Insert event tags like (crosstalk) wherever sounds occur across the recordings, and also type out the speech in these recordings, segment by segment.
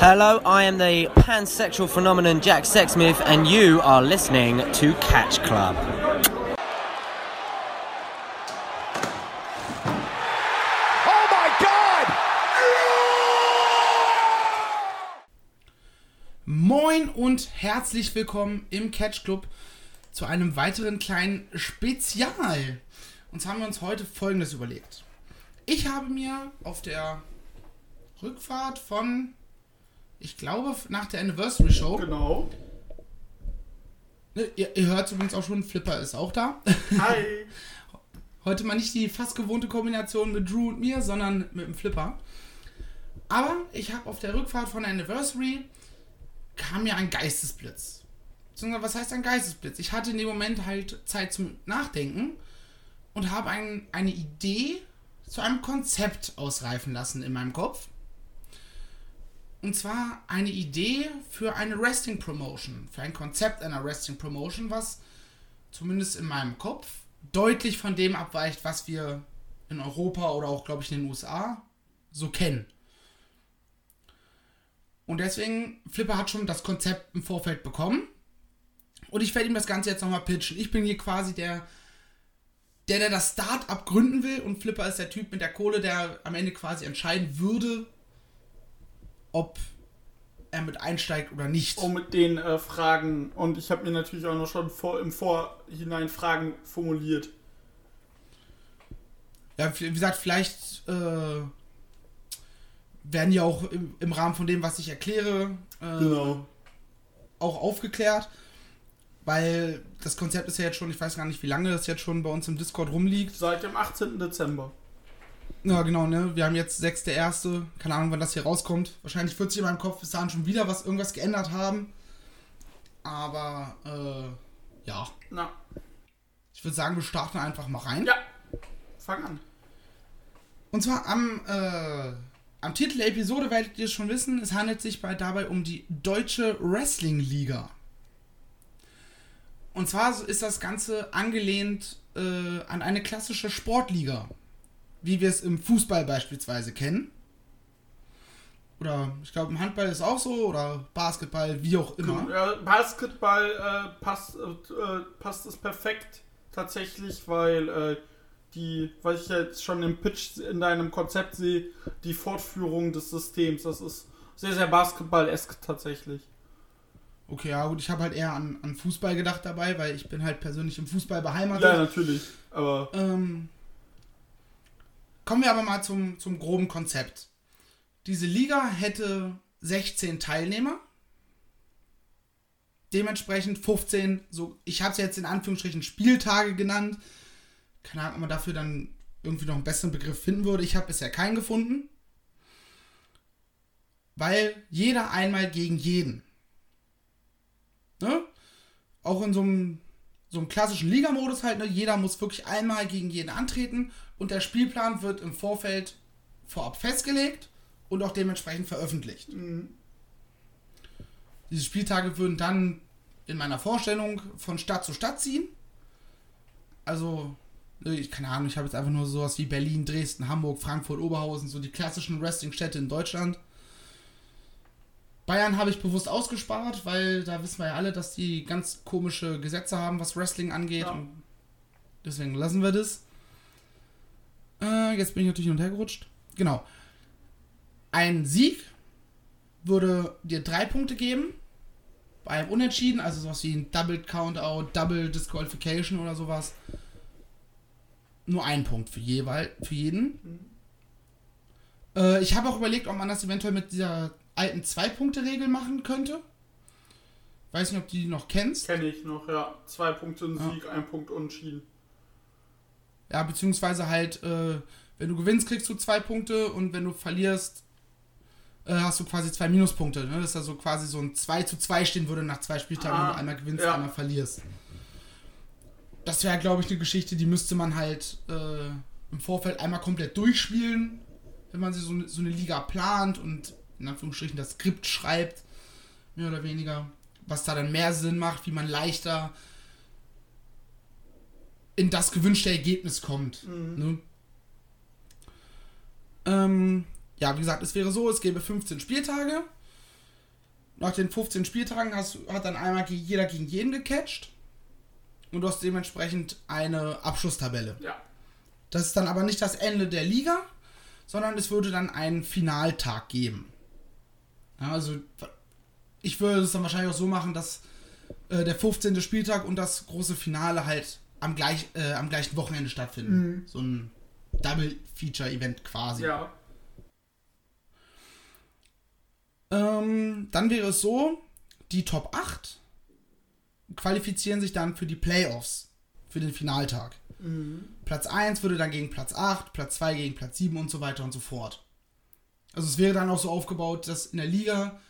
Hello, I am the pansexual phenomenon Jack Sexsmith, and you are listening to Catch Club. Oh my God! Moin und herzlich willkommen im Catch Club zu einem weiteren kleinen Spezial. Und zwar haben wir uns heute folgendes überlegt. Ich habe mir auf der Rückfahrt von, ich glaube, nach der Anniversary Show, Genau. ne, ihr, ihr hört übrigens auch schon, Flipper ist auch da. Hi. (laughs) Heute mal nicht die fast gewohnte Kombination mit Drew und mir, sondern mit dem Flipper. Aber ich habe auf der Rückfahrt von der Anniversary kam mir ein Geistesblitz. Beziehungsweise, Was heißt ein Geistesblitz? Ich hatte in dem Moment halt Zeit zum Nachdenken und habe ein, eine Idee zu einem Konzept ausreifen lassen in meinem Kopf. Und zwar eine Idee für eine Wrestling Promotion, für ein Konzept einer Wrestling Promotion, was zumindest in meinem Kopf deutlich von dem abweicht, was wir in Europa oder auch, glaube ich, in den USA so kennen. Und deswegen, Flipper hat schon das Konzept im Vorfeld bekommen. Und ich werde ihm das Ganze jetzt nochmal pitchen. Ich bin hier quasi der, der, der das Start-up gründen will. Und Flipper ist der Typ mit der Kohle, der am Ende quasi entscheiden würde, ob er mit einsteigt oder nicht. Oh, mit den äh, Fragen. Und ich habe mir natürlich auch noch schon vor, im Vorhinein Fragen formuliert. Ja, wie gesagt, vielleicht äh, werden die auch im, im Rahmen von dem, was ich erkläre, äh, Genau. auch aufgeklärt. Weil das Konzept ist ja jetzt schon, ich weiß gar nicht, wie lange das jetzt schon bei uns im Discord rumliegt. Seit dem 18. Dezember. Ja, genau, ne? Wir haben jetzt 6.1. Keine Ahnung, wann das hier rauskommt. Wahrscheinlich wird sich in meinem Kopf bis dahin schon wieder was irgendwas geändert haben. Aber, äh, ja. Na, Ich würde sagen, wir starten einfach mal rein. ja. Fang an. Und zwar am, äh, am Titel der Episode werdet ihr es schon wissen, es handelt sich bei, dabei um die Deutsche Wrestling Liga. Und zwar ist das Ganze angelehnt äh, an eine klassische Sportliga, wie wir es im Fußball beispielsweise kennen. Oder ich glaube im Handball ist auch so, oder Basketball, wie auch immer. Ja, Basketball äh, passt, äh, äh, passt es perfekt tatsächlich, weil äh, die, weil ich jetzt schon im Pitch in deinem Konzept sehe, die Fortführung des Systems. Das ist sehr, sehr Basketball-esk tatsächlich. Okay, ja gut, ich habe halt eher an, an Fußball gedacht dabei, weil ich bin halt persönlich im Fußball beheimatet. Ja, natürlich. Aber Ähm, kommen wir aber mal zum, zum groben Konzept. Diese Liga hätte 16 Teilnehmer. Dementsprechend 15, so, ich habe es jetzt in Anführungsstrichen Spieltage genannt. Keine Ahnung, ob man dafür dann irgendwie noch einen besseren Begriff finden würde. Ich habe bisher keinen gefunden. Weil jeder einmal gegen jeden. Ne? Auch in so einem so einem klassischen Ligamodus halt, ne? jeder muss wirklich einmal gegen jeden antreten und der Spielplan wird im Vorfeld vorab festgelegt und auch dementsprechend veröffentlicht. Diese Spieltage würden dann in meiner Vorstellung von Stadt zu Stadt ziehen. Also, ne, ich keine Ahnung, ich habe jetzt einfach nur sowas wie Berlin, Dresden, Hamburg, Frankfurt, Oberhausen, so die klassischen Wrestling-Städte in Deutschland. Bayern habe ich bewusst ausgespart, weil da wissen wir ja alle, dass die ganz komische Gesetze haben, was Wrestling angeht. Ja. Und deswegen lassen wir das. Äh, jetzt bin ich natürlich hin und her gerutscht. Genau. Ein Sieg würde dir drei Punkte geben. Bei einem Unentschieden, also sowas wie ein Double Countout, Double Disqualification oder sowas. Nur ein Punkt für, jeweil, für jeden. Äh, ich habe auch überlegt, ob man das eventuell mit dieser alten Zwei-Punkte-Regel machen könnte. Weiß nicht, ob du die noch kennst. kenne ich noch, ja. Zwei Punkte Ja. Sieg, ein Punkt Unentschieden. Ja, beziehungsweise halt, äh, wenn du gewinnst, kriegst du zwei Punkte und wenn du verlierst, äh, hast du quasi zwei Minuspunkte. Ne? Dass da so quasi so ein 2 zu 2 stehen würde nach zwei Spieltagen, Ah, wenn du einmal gewinnst, ja. einmal verlierst. Das wäre, glaube ich, eine Geschichte, die müsste man halt äh, im Vorfeld einmal komplett durchspielen, wenn man so, so eine Liga plant und in Anführungsstrichen das Skript schreibt, mehr oder weniger. Was da dann mehr Sinn macht, wie man leichter in das gewünschte Ergebnis kommt. Ne? Ähm, ja, wie gesagt, es wäre so, es gäbe 15 Spieltage. Nach den 15 Spieltagen hast, hat dann einmal jeder gegen jeden gecatcht. Und du hast dementsprechend eine Abschlusstabelle. Ja. Das ist dann aber nicht das Ende der Liga, sondern es würde dann einen Finaltag geben. Ja, also ich würde es dann wahrscheinlich auch so machen, dass äh, der 15. Spieltag und das große Finale halt am, gleich, äh, am gleichen Wochenende stattfinden. So ein Double-Feature-Event quasi. Ja. Ähm, dann wäre es so, die Top 8 qualifizieren sich dann für die Playoffs, für den Finaltag. Platz 1 würde dann gegen Platz 8, Platz 2 gegen Platz 7 und so weiter und so fort. Also es wäre dann auch so aufgebaut, dass in der Liga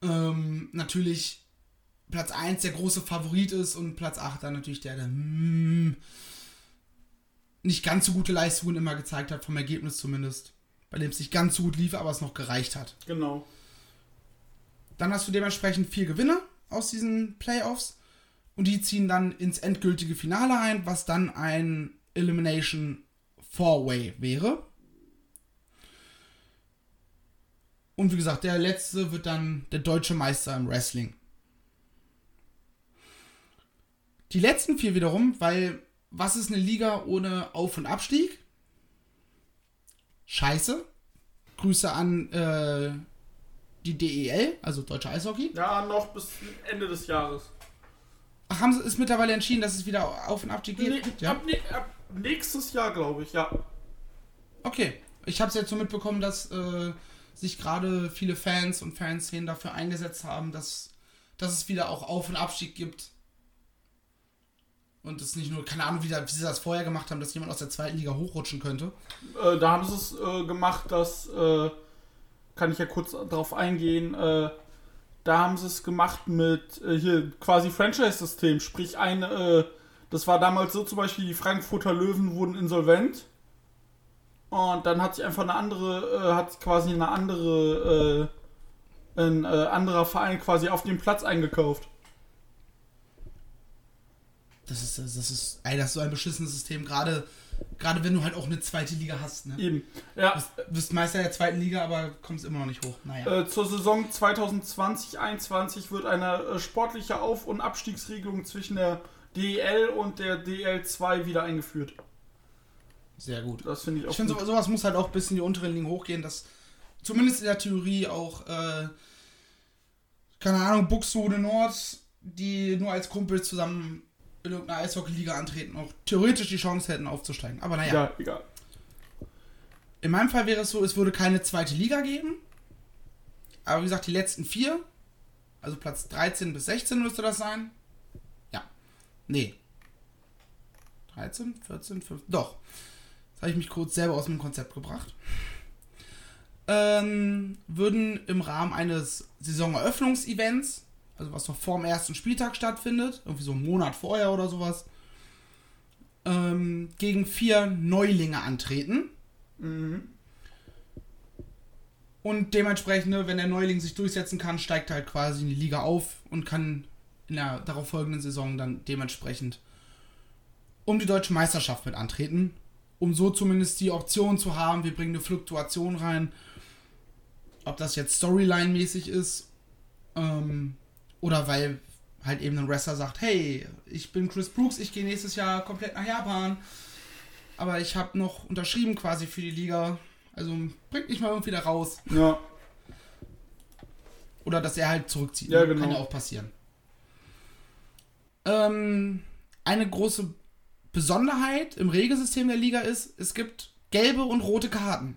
ähm, natürlich Platz 1 der große Favorit ist und Platz 8 dann natürlich der, der hm, nicht ganz so gute Leistungen immer gezeigt hat, vom Ergebnis zumindest. Bei dem es nicht ganz so gut lief, aber es noch gereicht hat. Genau. Dann hast du dementsprechend vier Gewinner aus diesen Playoffs und die ziehen dann ins endgültige Finale ein, was dann ein Elimination Four-Way wäre. Und wie gesagt, der letzte wird dann der deutsche Meister im Wrestling. Die letzten vier wiederum, weil was ist eine Liga ohne Auf- und Abstieg? Scheiße. Grüße an äh, die DEL, also Deutsche Eishockey. Ja, noch bis Ende des Jahres. Ach, haben sie ist mittlerweile entschieden, dass es wieder Auf- und Abstieg geht? Nee, ja. ab, nee, ab nächstes Jahr, glaube ich, ja. Okay. Ich habe es jetzt so mitbekommen, dass äh, sich gerade viele Fans und Fanszenen dafür eingesetzt haben, dass, dass es wieder auch Auf- und Abstieg gibt. Und es nicht nur, keine Ahnung, wie, da, wie sie das vorher gemacht haben, dass jemand aus der zweiten Liga hochrutschen könnte. Äh, da haben sie es äh, gemacht, dass, äh, kann ich ja kurz drauf eingehen, äh, da haben sie es gemacht mit äh, hier quasi Franchise-System, sprich eine, äh, das war damals so zum Beispiel, die Frankfurter Löwen wurden insolvent und dann hat sich einfach eine andere, äh, hat quasi eine andere, äh, ein äh, anderer Verein quasi auf den Platz eingekauft. Das ist, das ist, ey, das ist so ein beschissenes System, gerade, gerade wenn du halt auch eine zweite Liga hast. Ne? Eben. Ja, bist, bist Meister der zweiten Liga, aber kommst immer noch nicht hoch. Naja. Äh, zur Saison 2020-21 wird eine äh, sportliche Auf- und Abstiegsregelung zwischen der DEL und der DL2 wieder eingeführt. Sehr gut. Das finde ich auch Ich finde, sowas muss halt auch bis in die unteren Ligen hochgehen, dass zumindest in der Theorie auch, äh, keine Ahnung, Buxtehude Nord, die nur als Kumpels zusammen in irgendeiner Eishockey-Liga antreten, auch theoretisch die Chance hätten aufzusteigen. Aber naja, Ja, egal. in meinem Fall wäre es so, es würde keine zweite Liga geben. Aber wie gesagt, die letzten vier, also Platz 13 bis 16 müsste das sein. Ja. Nee. 13, 14, 15. Doch. Jetzt habe ich mich kurz selber aus dem Konzept gebracht. Ähm, würden im Rahmen eines Saisoneröffnungsevents, also was noch vor dem ersten Spieltag stattfindet, irgendwie so einen Monat vorher oder sowas, ähm, gegen vier Neulinge antreten. Mhm. Und dementsprechend, ne, wenn der Neuling sich durchsetzen kann, steigt er halt quasi in die Liga auf und kann in der darauf folgenden Saison dann dementsprechend um die deutsche Meisterschaft mit antreten. Um so zumindest die Option zu haben, wir bringen eine Fluktuation rein. Ob das jetzt Storyline-mäßig ist ähm, oder weil halt eben ein Wrestler sagt, hey, ich bin Chris Brooks, ich gehe nächstes Jahr komplett nach Japan, aber ich habe noch unterschrieben quasi für die Liga. Also bringt mich mal irgendwie da raus. Ja. Oder dass er halt zurückzieht. Ja, genau. Kann ja auch passieren. Ähm, eine große Besonderheit im Regelsystem der Liga ist, es gibt gelbe und rote Karten.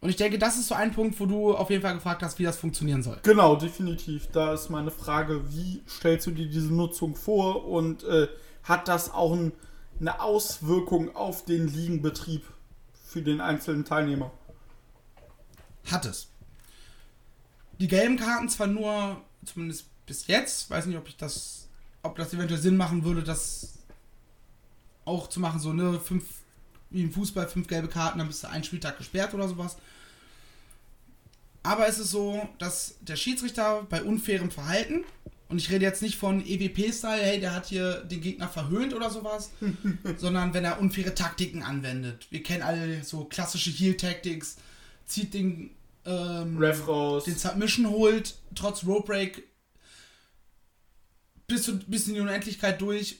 Und ich denke, das ist so ein Punkt, wo du auf jeden Fall gefragt hast, wie das funktionieren soll. Genau, definitiv. Da ist meine Frage, wie stellst du dir diese Nutzung vor und äh, hat das auch ein, eine Auswirkung auf den Ligenbetrieb für den einzelnen Teilnehmer? Hat es. Die gelben Karten zwar nur, zumindest bis jetzt, weiß nicht, ob ich das, ob das eventuell Sinn machen würde, das auch zu machen, so ne, fünf, wie im Fußball, fünf gelbe Karten, dann bist du einen Spieltag gesperrt oder sowas. Aber es ist so, dass der Schiedsrichter bei unfairem Verhalten, und ich rede jetzt nicht von EWP-Style, hey, der hat hier den Gegner verhöhnt oder sowas, (laughs) sondern wenn er unfaire Taktiken anwendet. Wir kennen alle so klassische Heal-Tactics, zieht den, ähm, Ref raus. den Submission holt, trotz Rope Break bis, zu, bis in die Unendlichkeit durch.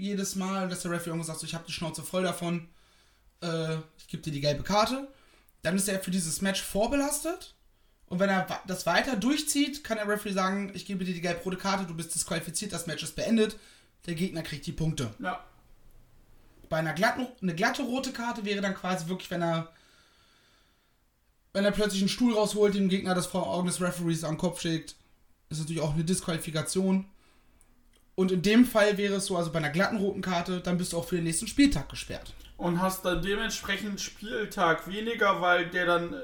Jedes Mal, dass der Referee irgendwas sagt, so, ich habe die Schnauze voll davon, äh, ich gebe dir die gelbe Karte. Dann ist er für dieses Match vorbelastet. Und wenn er das weiter durchzieht, kann der Referee sagen, ich gebe dir die gelb-rote Karte, du bist disqualifiziert, das Match ist beendet. Der Gegner kriegt die Punkte. Ja. Bei einer glatten, eine glatte rote Karte wäre dann quasi wirklich, wenn er wenn er plötzlich einen Stuhl rausholt, dem Gegner das vor Augen des Referees am Kopf schlägt, ist natürlich auch eine Disqualifikation. Und in dem Fall wäre es so, also bei einer glatten roten Karte, dann bist du auch für den nächsten Spieltag gesperrt. Und hast dann dementsprechend Spieltag weniger, weil der dann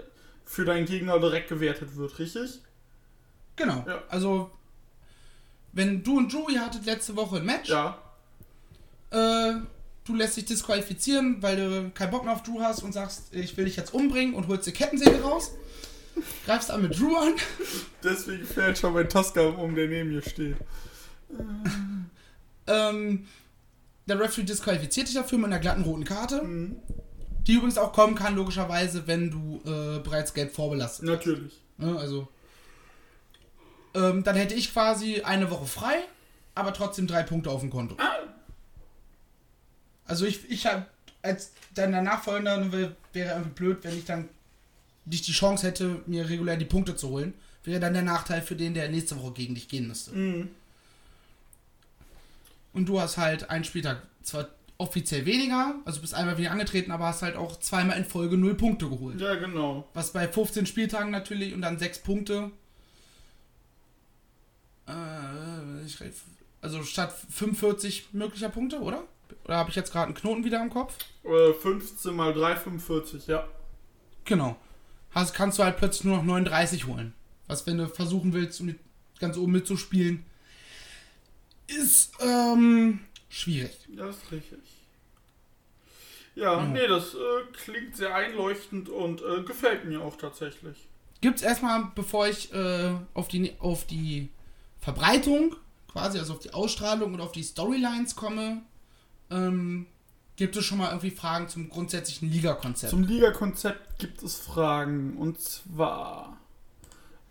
für deinen Gegner direkt gewertet wird, richtig? Genau. Ja. Also, wenn du und Drew, ihr hattet letzte Woche ein Match, Ja. äh, du lässt dich disqualifizieren, weil du keinen Bock mehr auf Drew hast und sagst, ich will dich jetzt umbringen und holst die Kettensäge raus, greifst dann mit Drew an, Deswegen fällt schon mein Tascam um, der neben mir steht. (laughs) ähm, der Referee disqualifiziert dich dafür mit einer glatten roten Karte, Mhm. die übrigens auch kommen kann, logischerweise, wenn du äh, bereits gelb vorbelastet Natürlich. Ne, also. Ähm, dann hätte ich quasi eine Woche frei, aber trotzdem drei Punkte auf dem Konto. Also ich, ich hab, als deiner Nachfolger ne, wär- wäre irgendwie blöd, wenn ich dann nicht die Chance hätte, mir regulär die Punkte zu holen. Wäre dann der Nachteil für den, der nächste Woche gegen dich gehen müsste. Mhm. Und du hast halt einen Spieltag zwar offiziell weniger, also bist einmal wieder angetreten, aber hast halt auch zweimal in Folge null Punkte geholt. Ja, genau. Was bei 15 Spieltagen natürlich und dann 6 Punkte. Äh, also statt 45 möglicher Punkte, oder? Oder habe ich jetzt gerade einen Knoten wieder im Kopf? Äh, 15 mal 3, 45, ja. Genau. Hast, kannst du halt plötzlich nur noch 39 holen. Was, wenn du versuchen willst, um die ganz oben mitzuspielen, ist ähm, schwierig. Ja, ist richtig. Ja, nee, das äh, klingt sehr einleuchtend und äh, gefällt mir auch tatsächlich. Gibt's erstmal, bevor ich äh, auf, die, auf die Verbreitung, quasi, also auf die Ausstrahlung und auf die Storylines komme, ähm, gibt es schon mal irgendwie Fragen zum grundsätzlichen Liga-Konzept. Zum Liga-Konzept gibt es Fragen. Und zwar,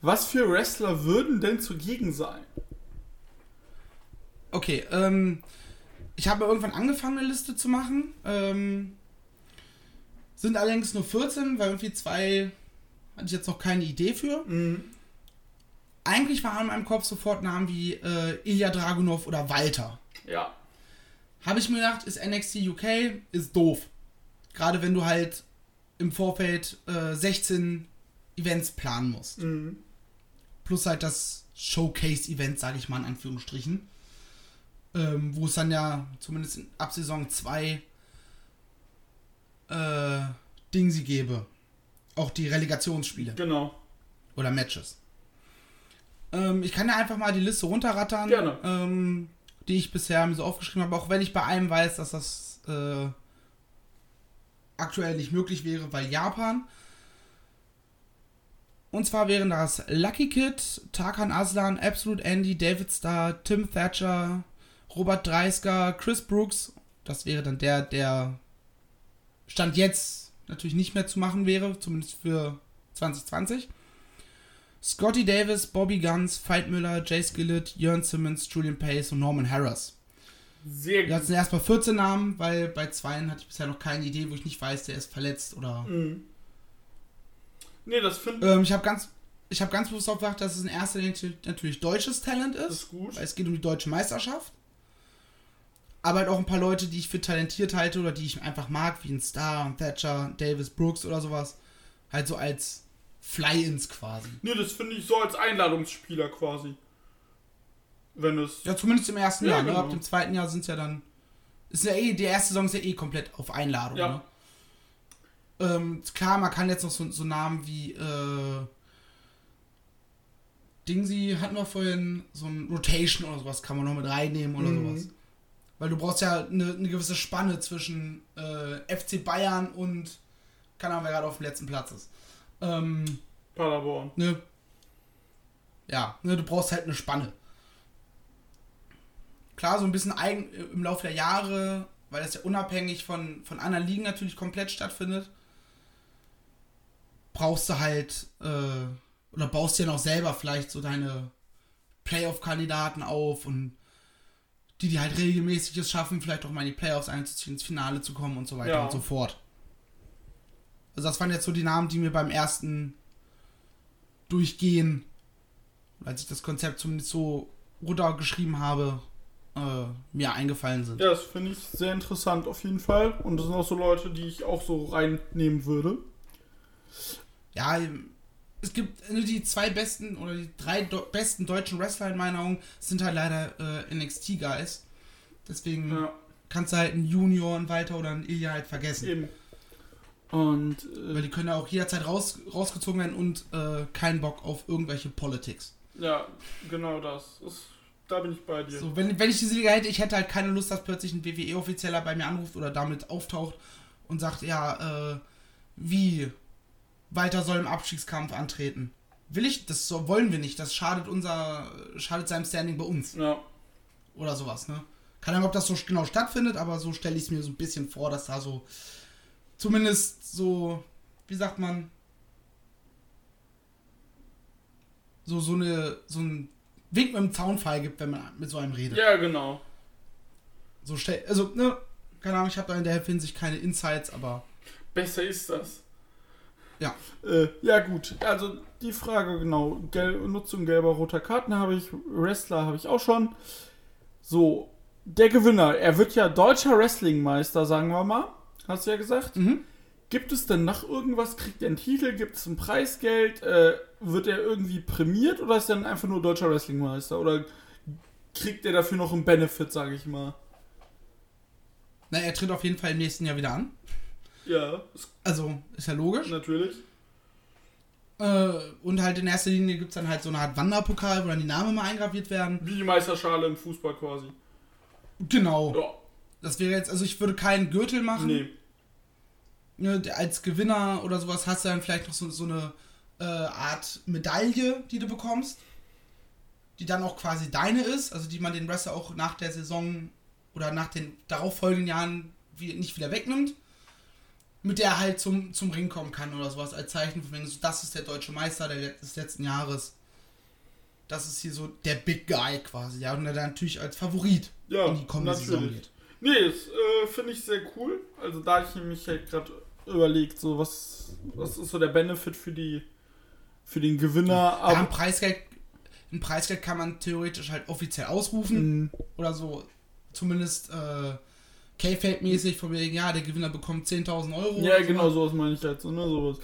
was für Wrestler würden denn zugegen sein? Okay, ähm, ich habe irgendwann angefangen, eine Liste zu machen. Ähm, sind allerdings nur 14, weil irgendwie zwei hatte ich jetzt noch keine Idee für. Mhm. Eigentlich waren in meinem Kopf sofort Namen wie äh, Ilya Dragunov oder Walter. Ja. Habe ich mir gedacht, ist NXT UK, ist doof. Gerade wenn du halt im Vorfeld äh, 16 Events planen musst. Mhm. Plus halt das Showcase-Event, sage ich mal in Anführungsstrichen. Ähm, wo es dann ja zumindest in, ab Saison 2 äh, Dingsi gäbe. Auch die Relegationsspiele Genau. oder Matches. Ähm, ich kann ja einfach mal die Liste runterrattern, Gerne. Ähm, die ich bisher mir so aufgeschrieben habe, auch wenn ich bei einem weiß, dass das äh, aktuell nicht möglich wäre, weil Japan. Und zwar wären das Lucky Kid, Tarkan Aslan, Absolute Andy, David Starr, Tim Thatcher, Robert Dreisker, Chris Brooks. Das wäre dann der, der Stand jetzt natürlich nicht mehr zu machen wäre, zumindest für 2020. Scotty Davis, Bobby Guns, Veit Müller, Jay Skillett, Jörn Simmons, Julian Pace und Norman Harris. Sehr Das sind erstmal 14 Namen, weil bei zweien hatte ich bisher noch keine Idee, wo ich nicht weiß, der ist verletzt oder. Mhm. Nee, das finde Ähm, ich habe ganz, ich habe ganz bewusst darauf gedacht, dass es in erster Linie natürlich deutsches Talent ist, ist gut. weil es geht um die deutsche Meisterschaft. Aber halt auch ein paar Leute, die ich für talentiert halte oder die ich einfach mag, wie ein Star, ein Thatcher, Davis, Brooks oder sowas. Halt so als Fly-Ins quasi. Nee, das finde ich so als Einladungsspieler quasi. Wenn es. Ja, zumindest im ersten Ja, Jahr. Ne? genau. Ab dem zweiten Jahr sind es ja dann. Ist ja eh, die erste Saison ist ja eh komplett auf Einladung. Ja. Ne? Ähm, klar, man kann jetzt noch so, so Namen wie äh, Dingsy hatten wir vorhin, so ein Rotation oder sowas kann man noch mit reinnehmen oder Mhm. sowas. Weil du brauchst ja eine, eine gewisse Spanne zwischen äh, FC Bayern und keine Ahnung, wer gerade auf dem letzten Platz ist. Ähm, Paderborn. ne? Ja, ne, du brauchst halt eine Spanne. Klar, so ein bisschen eigen äh, im Laufe der Jahre, weil das ja unabhängig von, von anderen Ligen natürlich komplett stattfindet. brauchst du halt, äh, oder baust dir noch selber vielleicht so deine Playoff-Kandidaten auf und die, die halt regelmäßig es schaffen, vielleicht auch mal in die Playoffs einzuziehen, ins Finale zu kommen und so weiter Ja. und so fort. Also das waren jetzt so die Namen, die mir beim ersten Durchgehen, als ich das Konzept zumindest so runtergeschrieben habe, äh, mir eingefallen sind. Ja, das finde ich sehr interessant auf jeden Fall. Und das sind auch so Leute, die ich auch so reinnehmen würde. Ja, es gibt äh, die zwei besten oder die drei besten deutschen Wrestler in meiner Augen sind halt leider äh, NXT-Guys. Deswegen Ja, kannst du halt einen Junior, einen Walter oder einen Ilya halt vergessen. eben. Und Weil äh, die können ja auch jederzeit raus, rausgezogen werden und äh, keinen Bock auf irgendwelche Politics. ja, genau das. das. Da bin ich bei dir. So, wenn, wenn ich diese Liga hätte, ich hätte halt keine Lust, dass plötzlich ein WWE-Offizieller bei mir anruft oder damit auftaucht und sagt, ja, äh, wie Walter soll im Abstiegskampf antreten. Will ich, das so, wollen wir nicht. Das schadet unser, schadet seinem Standing bei uns. Ja, Oder sowas, ne? Keine Ahnung, ob das so genau stattfindet, aber so stelle ich es mir so ein bisschen vor, dass da so zumindest so, wie sagt man, so, so eine, so ein Wink mit dem Zaunpfeil gibt, wenn man mit so einem redet. ja genau. So stell, also, ne, keine Ahnung, ich habe da in der Hinsicht keine Insights, aber Besser ist das. Ja. Äh, ja gut, also die Frage genau, Gel Nutzung gelber, roter Karten habe ich, Wrestler habe ich auch schon. So, der Gewinner, er wird ja deutscher Wrestlingmeister, sagen wir mal, hast du ja gesagt. Mhm. Gibt es denn nach irgendwas, kriegt er einen Titel, gibt es ein Preisgeld, äh, wird er irgendwie prämiert oder ist er dann einfach nur deutscher Wrestlingmeister oder kriegt er dafür noch einen Benefit, sage ich mal? Na, er tritt auf jeden Fall im nächsten Jahr wieder an. Ja, Also, ist ja logisch. natürlich. Äh, und halt in erster Linie gibt es dann halt so eine Art Wanderpokal, wo dann die Namen mal eingraviert werden. Wie die Meisterschale im Fußball quasi. Genau. Ja, Das wäre jetzt, also ich würde keinen Gürtel machen. nee. Ne, der- als Gewinner oder sowas hast du dann vielleicht noch so, so eine äh, Art Medaille, die du bekommst. Die dann auch quasi deine ist, also die man den Wrestler auch nach der Saison oder nach den darauffolgenden Jahren wie, nicht wieder wegnimmt. Mit der er halt zum, zum Ring kommen kann oder sowas, als Zeichen von wegen, so, das ist der deutsche Meister der, des letzten Jahres. Das ist hier so der Big Guy quasi, ja, und der dann natürlich als Favorit Ja, in die kommende Saison geht. Nee, das äh, finde ich sehr cool. Also da ich mich halt gerade überlegt, so was, was ist so der Benefit für die für den Gewinner. Ja, aber ein Preisgeld, ein Preisgeld kann man theoretisch halt offiziell ausrufen. Mhm. Oder so, zumindest äh, K-Fate-mäßig, von wegen, ja, der Gewinner bekommt 10.000 Euro. ja, genau sowas meine ich so, ne, sowas.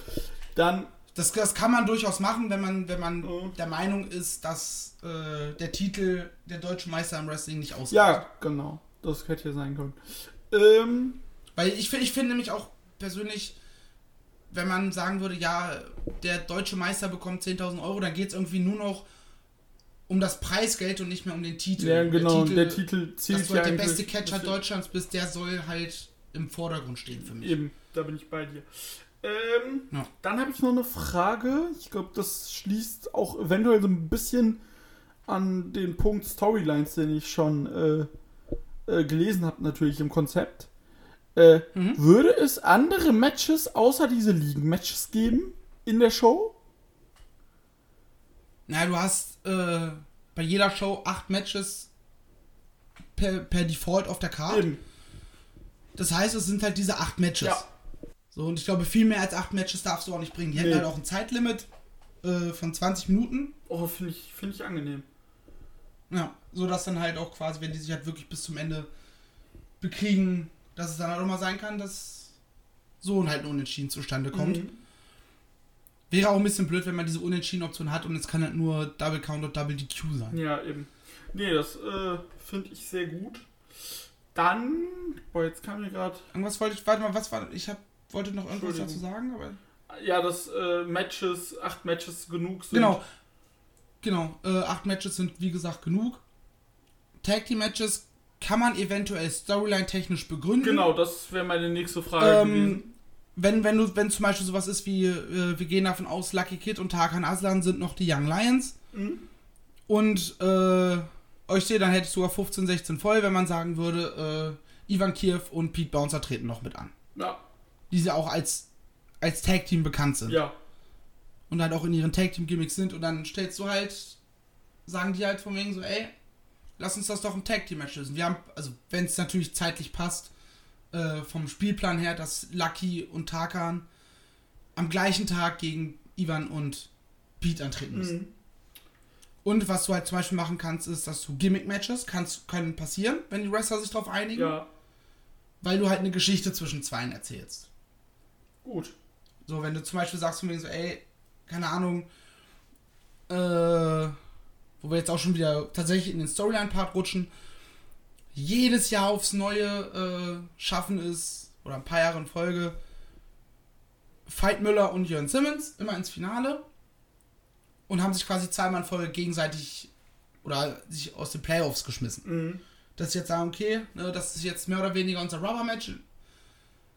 Dann Das, das kann man durchaus machen, wenn man, wenn man Mhm. der Meinung ist, dass äh, der Titel der deutsche Meister im Wrestling nicht ausreicht. ja, genau, das hätte ja sein können. Ähm, Weil ich, ich finde nämlich auch persönlich, wenn man sagen würde, ja, der deutsche Meister bekommt 10.000 Euro, dann geht es irgendwie nur noch um das Preisgeld und nicht mehr um den Titel. ja, genau, der der Titel, Titel zielt dass du halt der beste Catcher Deutschlands bist, der soll halt im Vordergrund stehen für mich. Eben, da bin ich bei dir. Ähm, Ja. Dann habe ich noch eine Frage. Ich glaube, das schließt auch eventuell so ein bisschen an den Punkt Storylines, den ich schon äh, äh, gelesen habe, natürlich im Konzept. Äh, Mhm. Würde es andere Matches außer diese Ligen-Matches geben in der Show? Na, du hast äh, bei jeder Show acht Matches per, per Default auf der Karte. Das heißt, es sind halt diese acht Matches. Ja. So, und ich glaube, viel mehr als acht Matches darfst du auch nicht bringen. Die hätten Nee. halt auch ein Zeitlimit äh, von 20 Minuten. Oh, finde ich, find ich angenehm. Ja, so dass dann halt auch quasi, wenn die sich halt wirklich bis zum Ende bekriegen, dass es dann halt auch mal sein kann, dass so halt ein Unentschieden zustande kommt. Mhm. Wäre auch ein bisschen blöd, wenn man diese Unentschieden-Option hat und es kann halt nur Double Count und Double DQ sein. Ja, eben. Nee, das äh, finde ich sehr gut. Dann, boah, jetzt kam mir gerade Irgendwas wollte ich, warte mal, was war, ich hab, wollte noch irgendwas dazu sagen, aber. Ja, dass äh, Matches, acht Matches genug sind. Genau. Genau, äh, acht Matches sind wie gesagt genug. Tag Team Matches kann man eventuell Storyline-technisch begründen. Genau, das wäre meine nächste Frage gewesen. Ähm, wenn, wenn du, wenn zum Beispiel sowas ist wie, äh, wir gehen davon aus, Lucky Kid und Tarkan Aslan sind noch die Young Lions. Mhm. Und äh, euch sehe, dann hätte ich sogar 15, 16 voll, wenn man sagen würde, äh, Ivan Kiev und Pete Bouncer treten noch mit an. Ja, Die sie auch als, als Tag Team bekannt sind. ja. und halt auch in ihren Tag Team Gimmicks sind und dann stellst du halt, sagen die halt von wegen so, ey, lass uns das doch im Tag Team Match lösen. Wir haben, also wenn es natürlich zeitlich passt, äh, vom Spielplan her, dass Lucky und Tarkan am gleichen Tag gegen Ivan und Pete antreten müssen. Mhm. Und was du halt zum Beispiel machen kannst, ist, dass du Gimmick-Matches kannst, können passieren, wenn die Wrestler sich darauf einigen, Ja, weil du halt eine Geschichte zwischen zweien erzählst. gut. So, wenn du zum Beispiel sagst von mir so, ey, keine Ahnung, äh, wo wir jetzt auch schon wieder tatsächlich in den Storyline-Part rutschen, jedes Jahr aufs Neue äh, schaffen es, oder ein paar Jahre in Folge, Veit Müller und Jörn Simmons immer ins Finale und haben sich quasi zweimal in Folge gegenseitig oder sich aus den Playoffs geschmissen. Mhm. Dass sie jetzt sagen, okay, ne, das ist jetzt mehr oder weniger unser Rubber-Match.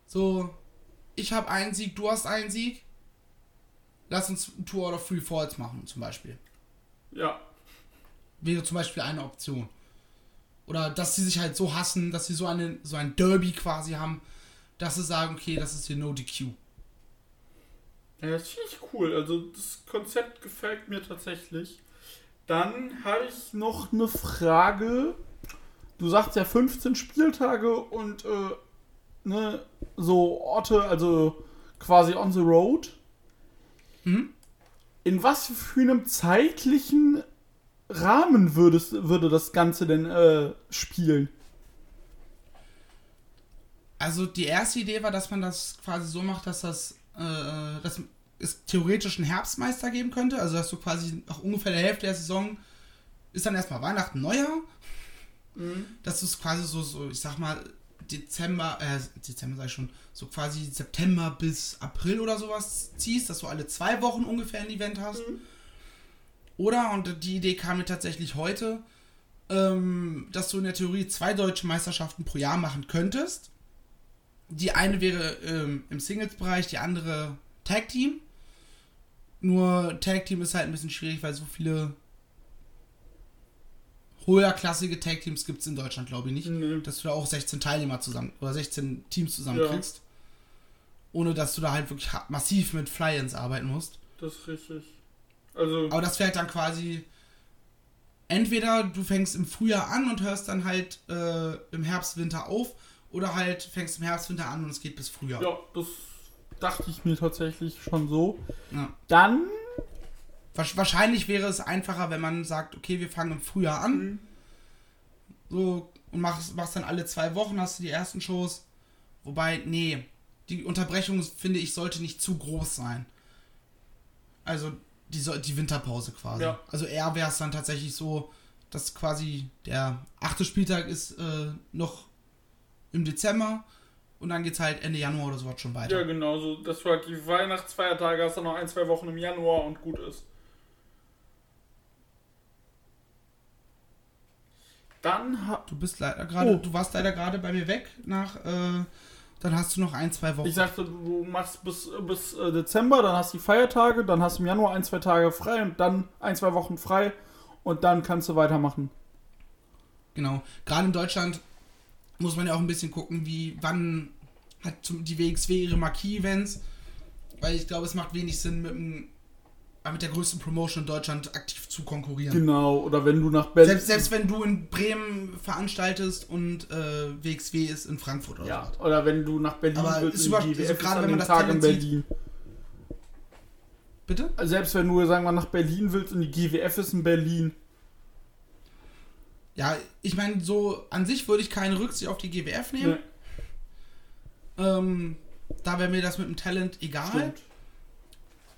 So, ich habe einen Sieg, du hast einen Sieg. Lass uns ein Two out of Three Falls machen, zum Beispiel. Ja, Wäre zum Beispiel eine Option. Oder dass sie sich halt so hassen, dass sie so, eine, so ein Derby quasi haben, dass sie sagen, okay, das ist hier No DQ. Ja, das finde ich cool. Also das Konzept gefällt mir tatsächlich. Dann habe ich noch eine Frage. Du sagst ja 15 Spieltage und äh, ne, so Orte, also quasi on the road. Mhm. In was für einem zeitlichen Rahmen würdest, würde das Ganze denn äh, spielen? Also die erste Idee war, dass man das quasi so macht, dass das, äh, dass es theoretisch einen Herbstmeister geben könnte. Also dass du quasi nach ungefähr der Hälfte der Saison ist dann erstmal Weihnachten, Neujahr. Dass du es quasi so, so, ich sag mal, Dezember, äh, Dezember sag ich schon, so quasi September bis April oder sowas ziehst, dass du alle zwei Wochen ungefähr ein Event hast. Oder, und die Idee kam mir tatsächlich heute, ähm, dass du in der Theorie zwei deutsche Meisterschaften pro Jahr machen könntest. Die eine wäre ähm, im Singles-Bereich, die andere Tag Team. Nur Tag Team ist halt ein bisschen schwierig, weil so viele höherklassige Tag Teams gibt es in Deutschland, glaube ich, nicht. Nee. Dass du da auch 16 Teilnehmer zusammen oder 16 Teams zusammenkriegst. Ohne dass du da halt wirklich massiv mit Fly-Ins arbeiten musst. Das ist richtig. Also, Aber das halt dann quasi. Entweder du fängst im Frühjahr an und hörst dann halt äh, im Herbst, Winter auf, oder halt fängst im Herbst, Winter an und es geht bis Frühjahr. ja, das dachte ich mir tatsächlich schon so. Ja. Dann Wahrscheinlich wäre es einfacher, wenn man sagt, okay, wir fangen im Frühjahr an. So, und machst, machst dann alle zwei Wochen, hast du die ersten Shows. Wobei, nee, die Unterbrechung, finde ich, sollte nicht zu groß sein. Also, die, so- die Winterpause quasi. Ja. Also eher wäre es dann tatsächlich so, dass quasi der achte Spieltag ist äh, noch im Dezember und dann geht's halt Ende Januar oder sowas schon weiter. Ja, genau, so, dass du halt die Weihnachtsfeiertage hast, dann noch ein, zwei Wochen im Januar und gut ist. Dann Du bist leider gerade, Oh. du warst leider gerade bei mir weg nach, äh, dann hast du noch ein, zwei Wochen. ich sagte, du machst bis, bis äh, Dezember, dann hast du die Feiertage, dann hast du im Januar ein, zwei Tage frei und dann ein, zwei Wochen frei und dann kannst du weitermachen. Genau. Gerade in Deutschland muss man ja auch ein bisschen gucken, wie, wann hat die WXW ihre Marquis-Events. Weil ich glaube, es macht wenig Sinn, mit, äh, mit der größten Promotion in Deutschland aktiv zu konkurrieren. Genau, oder wenn du nach Berlin. Selbst, selbst wenn du in Bremen veranstaltest und äh, WXW ist in Frankfurt oder ja, so. oder wenn du nach Berlin Aber willst, ist über- die also gerade wenn an man das Tag in Talent sieht- Berlin. Bitte? Also Selbst wenn du, sagen wir, nach Berlin willst und die GWF ist in Berlin. Ja, ich meine, so an sich würde ich keine Rücksicht auf die GWF nehmen. Ne, Ähm, da wäre mir das mit dem Talent egal. stimmt.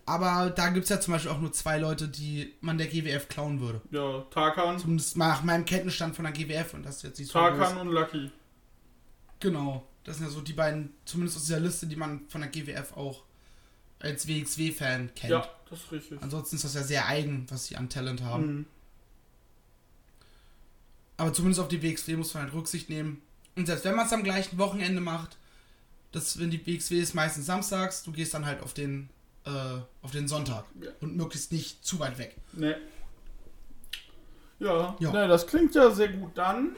Aber da gibt es ja zum Beispiel auch nur zwei Leute, die man der GWF klauen würde. Ja, Tarkan, Zumindest nach meinem Kenntnisstand von der GWF und das ist jetzt nicht so Tarkan groß. und Lucky. Genau. Das sind ja so die beiden, zumindest aus dieser Liste, die man von der GWF auch als WXW-Fan kennt. Ja, das ist richtig. Ansonsten ist das ja sehr eigen, was sie an Talent haben. Mhm. Aber zumindest auf die WXW muss man halt Rücksicht nehmen. Und selbst wenn man es am gleichen Wochenende macht, das, wenn die WXW ist meistens samstags, du gehst dann halt auf den, äh, auf den Sonntag. Ja. Und möglichst nicht zu weit weg. Ne. Ja, Ja. Ne, das klingt ja sehr gut. Dann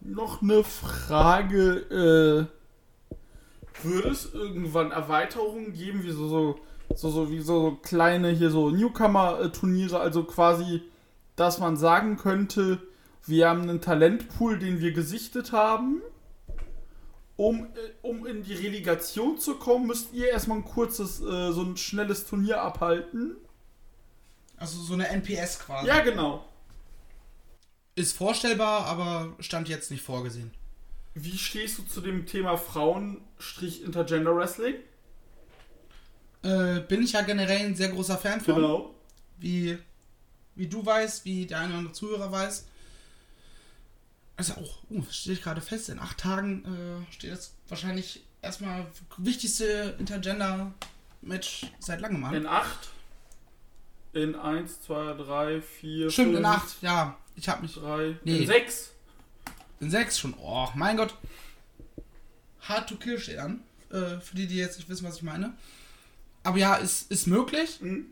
noch eine Frage. Äh, würde es irgendwann Erweiterungen geben, wie so, so so, so wie so kleine hier so Newcomer-Turniere, also quasi, dass man sagen könnte, wir haben einen Talentpool, den wir gesichtet haben. Um, äh, um in die Relegation zu kommen, müsst ihr erstmal ein kurzes, äh, so ein schnelles Turnier abhalten. Also so eine NPS quasi. Ja, genau. Ist vorstellbar, aber stand jetzt nicht vorgesehen. Wie stehst du zu dem Thema Frauen-Intergender Wrestling? Äh, bin ich ja generell ein sehr großer Fan von. Genau. Wie, wie du weißt, wie der eine oder andere Zuhörer weiß. Also auch, uh, stehe ich gerade fest, in acht Tagen äh, steht das wahrscheinlich erstmal wichtigste Intergender-Match seit langem an. In 8. In 1, 2, 3, 4, Stimmt, in 5, acht, ja. Ich habe mich 3, Nee. in 6. in sechs schon. Oh, mein Gott. Hard to Kill steht an. Äh, für die, die jetzt nicht wissen, was ich meine. Aber ja, ist, ist möglich. Mhm.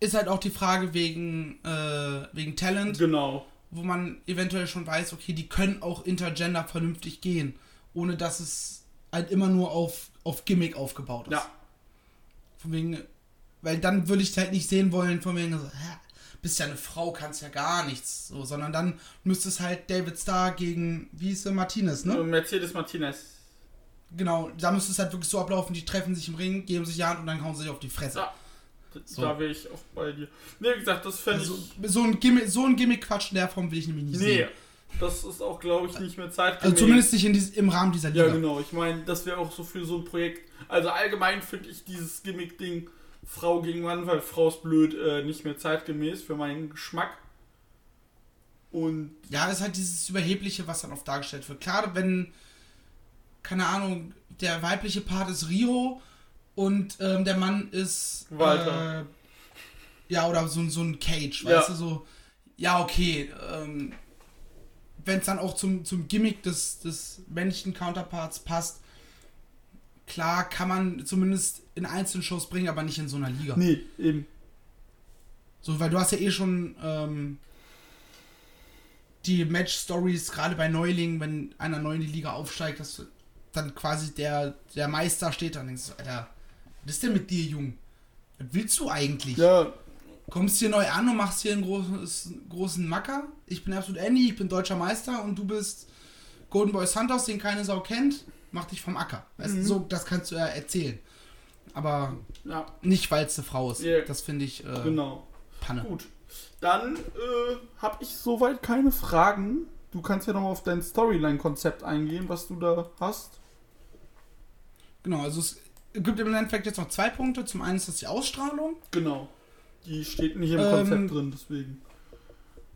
Ist halt auch die Frage wegen, äh, wegen Talent. Genau. Wo man eventuell schon weiß, okay, die können auch intergender vernünftig gehen, ohne dass es halt immer nur auf, auf Gimmick aufgebaut ist. Ja. Von wegen, weil dann würde ich halt nicht sehen wollen, von wegen so, hä, bist ja eine Frau, kannst ja gar nichts, so, sondern dann müsste es halt David Starr gegen, wie hieß er, Martinez, ne? Mercedes Martinez. Genau, da müsste es halt wirklich so ablaufen, die treffen sich im Ring, geben sich die Hand und dann hauen sie sich auf die Fresse. Ja. So. Da wäre ich auch bei dir. Ne, wie gesagt, das fände Also, ich. so ein Gimmick, so ein Gimmick-Quatsch in der Form will ich nämlich nicht Nee, sehen. das ist auch, glaube ich, nicht mehr zeitgemäß. Also zumindest nicht dies, im Rahmen dieser Liga. Ja, genau. Ich meine, das wäre auch so für so ein Projekt. Also allgemein finde ich dieses Gimmick-Ding Frau gegen Mann, weil Frau ist blöd, äh, nicht mehr zeitgemäß für meinen Geschmack. Und Ja, ist halt dieses Überhebliche, was dann oft dargestellt wird. Klar, wenn, keine Ahnung, der weibliche Part ist Rio und ähm, der Mann ist. Walter. Äh, ja, oder so, ein- so ein Cage, Ja. weißt du, so. Ja, okay. Ähm, wenn es dann auch zum, zum Gimmick des, des männlichen Counterparts passt, klar kann man zumindest in einzelnen Shows bringen, aber nicht in so einer Liga. nee, eben. So, weil du hast ja eh schon ähm, die Match-Stories, gerade bei Neulingen, wenn einer neu in die Liga aufsteigt, dass dann quasi der, der Meister steht dann denkst du, Alter, was ist denn mit dir, Jung? Was willst du eigentlich? Ja, Kommst hier neu an und machst hier einen großen, großen Macker? Ich bin absolut Andy, ich bin deutscher Meister und du bist Golden Boy Santos, den keine Sau kennt, mach dich vom Acker. Weißt du, so, das kannst du ja erzählen. Aber ja, nicht, weil es eine Frau ist. Ja. Das finde ich äh, genau. Panne. Gut. Dann äh, habe ich soweit keine Fragen. Du kannst ja noch auf dein Storyline-Konzept eingehen, was du da hast. Genau, also es gibt im Endeffekt jetzt noch zwei Punkte. Zum einen ist das die Ausstrahlung. Genau. Die steht nicht im Ähm, Konzept drin, deswegen.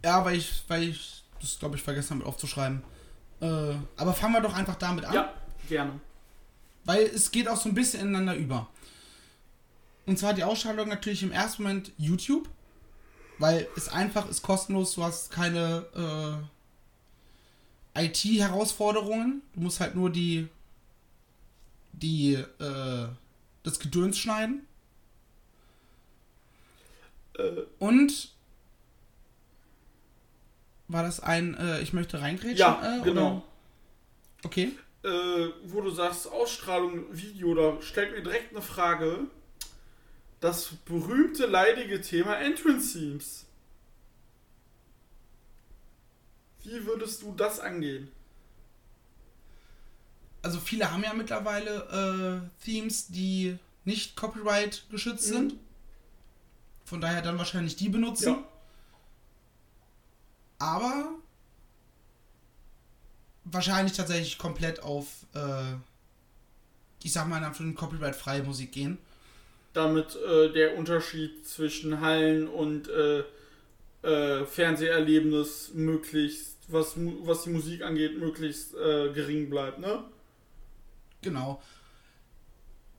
Ja, weil ich, weil ich das glaube ich vergessen habe aufzuschreiben. Äh, aber fangen wir doch einfach damit an. Ja, gerne. Weil es geht auch so ein bisschen ineinander über. Und zwar die Ausstrahlung natürlich im ersten Moment YouTube. Weil es einfach ist kostenlos, du hast keine äh, IT-Herausforderungen. Du musst halt nur die, die, äh, das Gedöns schneiden. Äh, Und war das ein, äh, ich möchte reingrätschen? ja, äh, genau. Oder? Okay. äh, wo du sagst, Ausstrahlung, Video, da stellt mir direkt eine Frage. Das berühmte leidige Thema Entrance Themes. Wie würdest du das angehen? Also viele haben ja mittlerweile äh, Themes, die nicht Copyright geschützt sind. Von daher dann wahrscheinlich die benutzen. Ja. Aber wahrscheinlich tatsächlich komplett auf, äh, ich sag mal, für Copyright-freie Musik gehen. Damit äh, der Unterschied zwischen Hallen und äh, äh, Fernseherlebnis möglichst, was, was die Musik angeht, möglichst äh, gering bleibt, ne? Genau.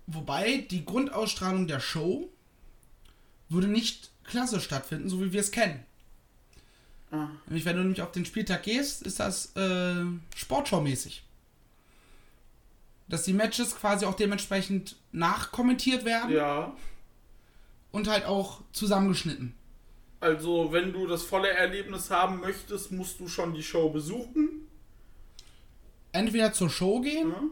Wobei die Grundausstrahlung der Show würde nicht klassisch stattfinden, so wie wir es kennen. Ah. Nämlich, wenn du nämlich auf den Spieltag gehst, ist das äh, Sportschau-mäßig. Dass die Matches quasi auch dementsprechend nachkommentiert werden Ja. und halt auch zusammengeschnitten. Also, wenn du das volle Erlebnis haben möchtest, musst du schon die Show besuchen. Entweder zur Show gehen Ne?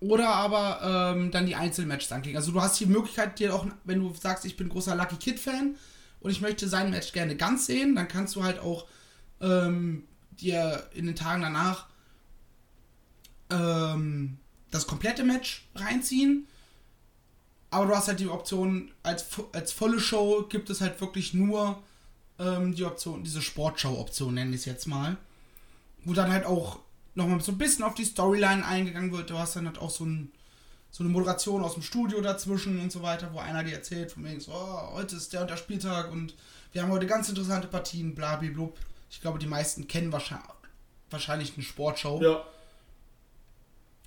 Oder aber ähm, dann die Einzelmatches anklicken. Also du hast die Möglichkeit, dir auch, wenn du sagst, ich bin großer Lucky Kid-Fan und ich möchte sein Match gerne ganz sehen, dann kannst du halt auch ähm, dir in den Tagen danach ähm, das komplette Match reinziehen. Aber du hast halt die Option, als, als volle Show gibt es halt wirklich nur ähm, die Option, diese Sportschau-Option, nenne ich es jetzt mal. Wo dann halt auch nochmal so ein bisschen auf die Storyline eingegangen wird. Du hast dann halt auch so, ein, so eine Moderation aus dem Studio dazwischen und so weiter, wo einer dir erzählt, von wegen so, oh, heute ist der und der Spieltag und wir haben heute ganz interessante Partien, blablablub. Ich glaube, die meisten kennen wahrscheinlich, wahrscheinlich eine Sportshow. Ja.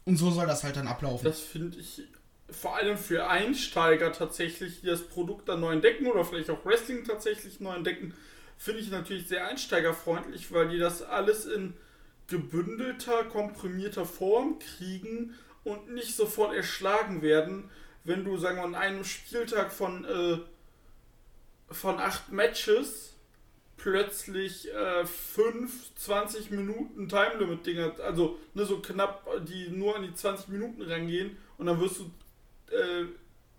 Und so soll das halt dann ablaufen. Das finde ich vor allem für Einsteiger tatsächlich, die das Produkt dann neu entdecken oder vielleicht auch Wrestling tatsächlich neu entdecken, finde ich natürlich sehr einsteigerfreundlich, weil die das alles in gebündelter, komprimierter Form kriegen und nicht sofort erschlagen werden, wenn du, sagen wir, an einem Spieltag von, äh, von acht Matches plötzlich äh, 5, 20 Minuten Time Limit Dinger, also ne, so knapp, die nur an die 20 Minuten rangehen und dann wirst du äh,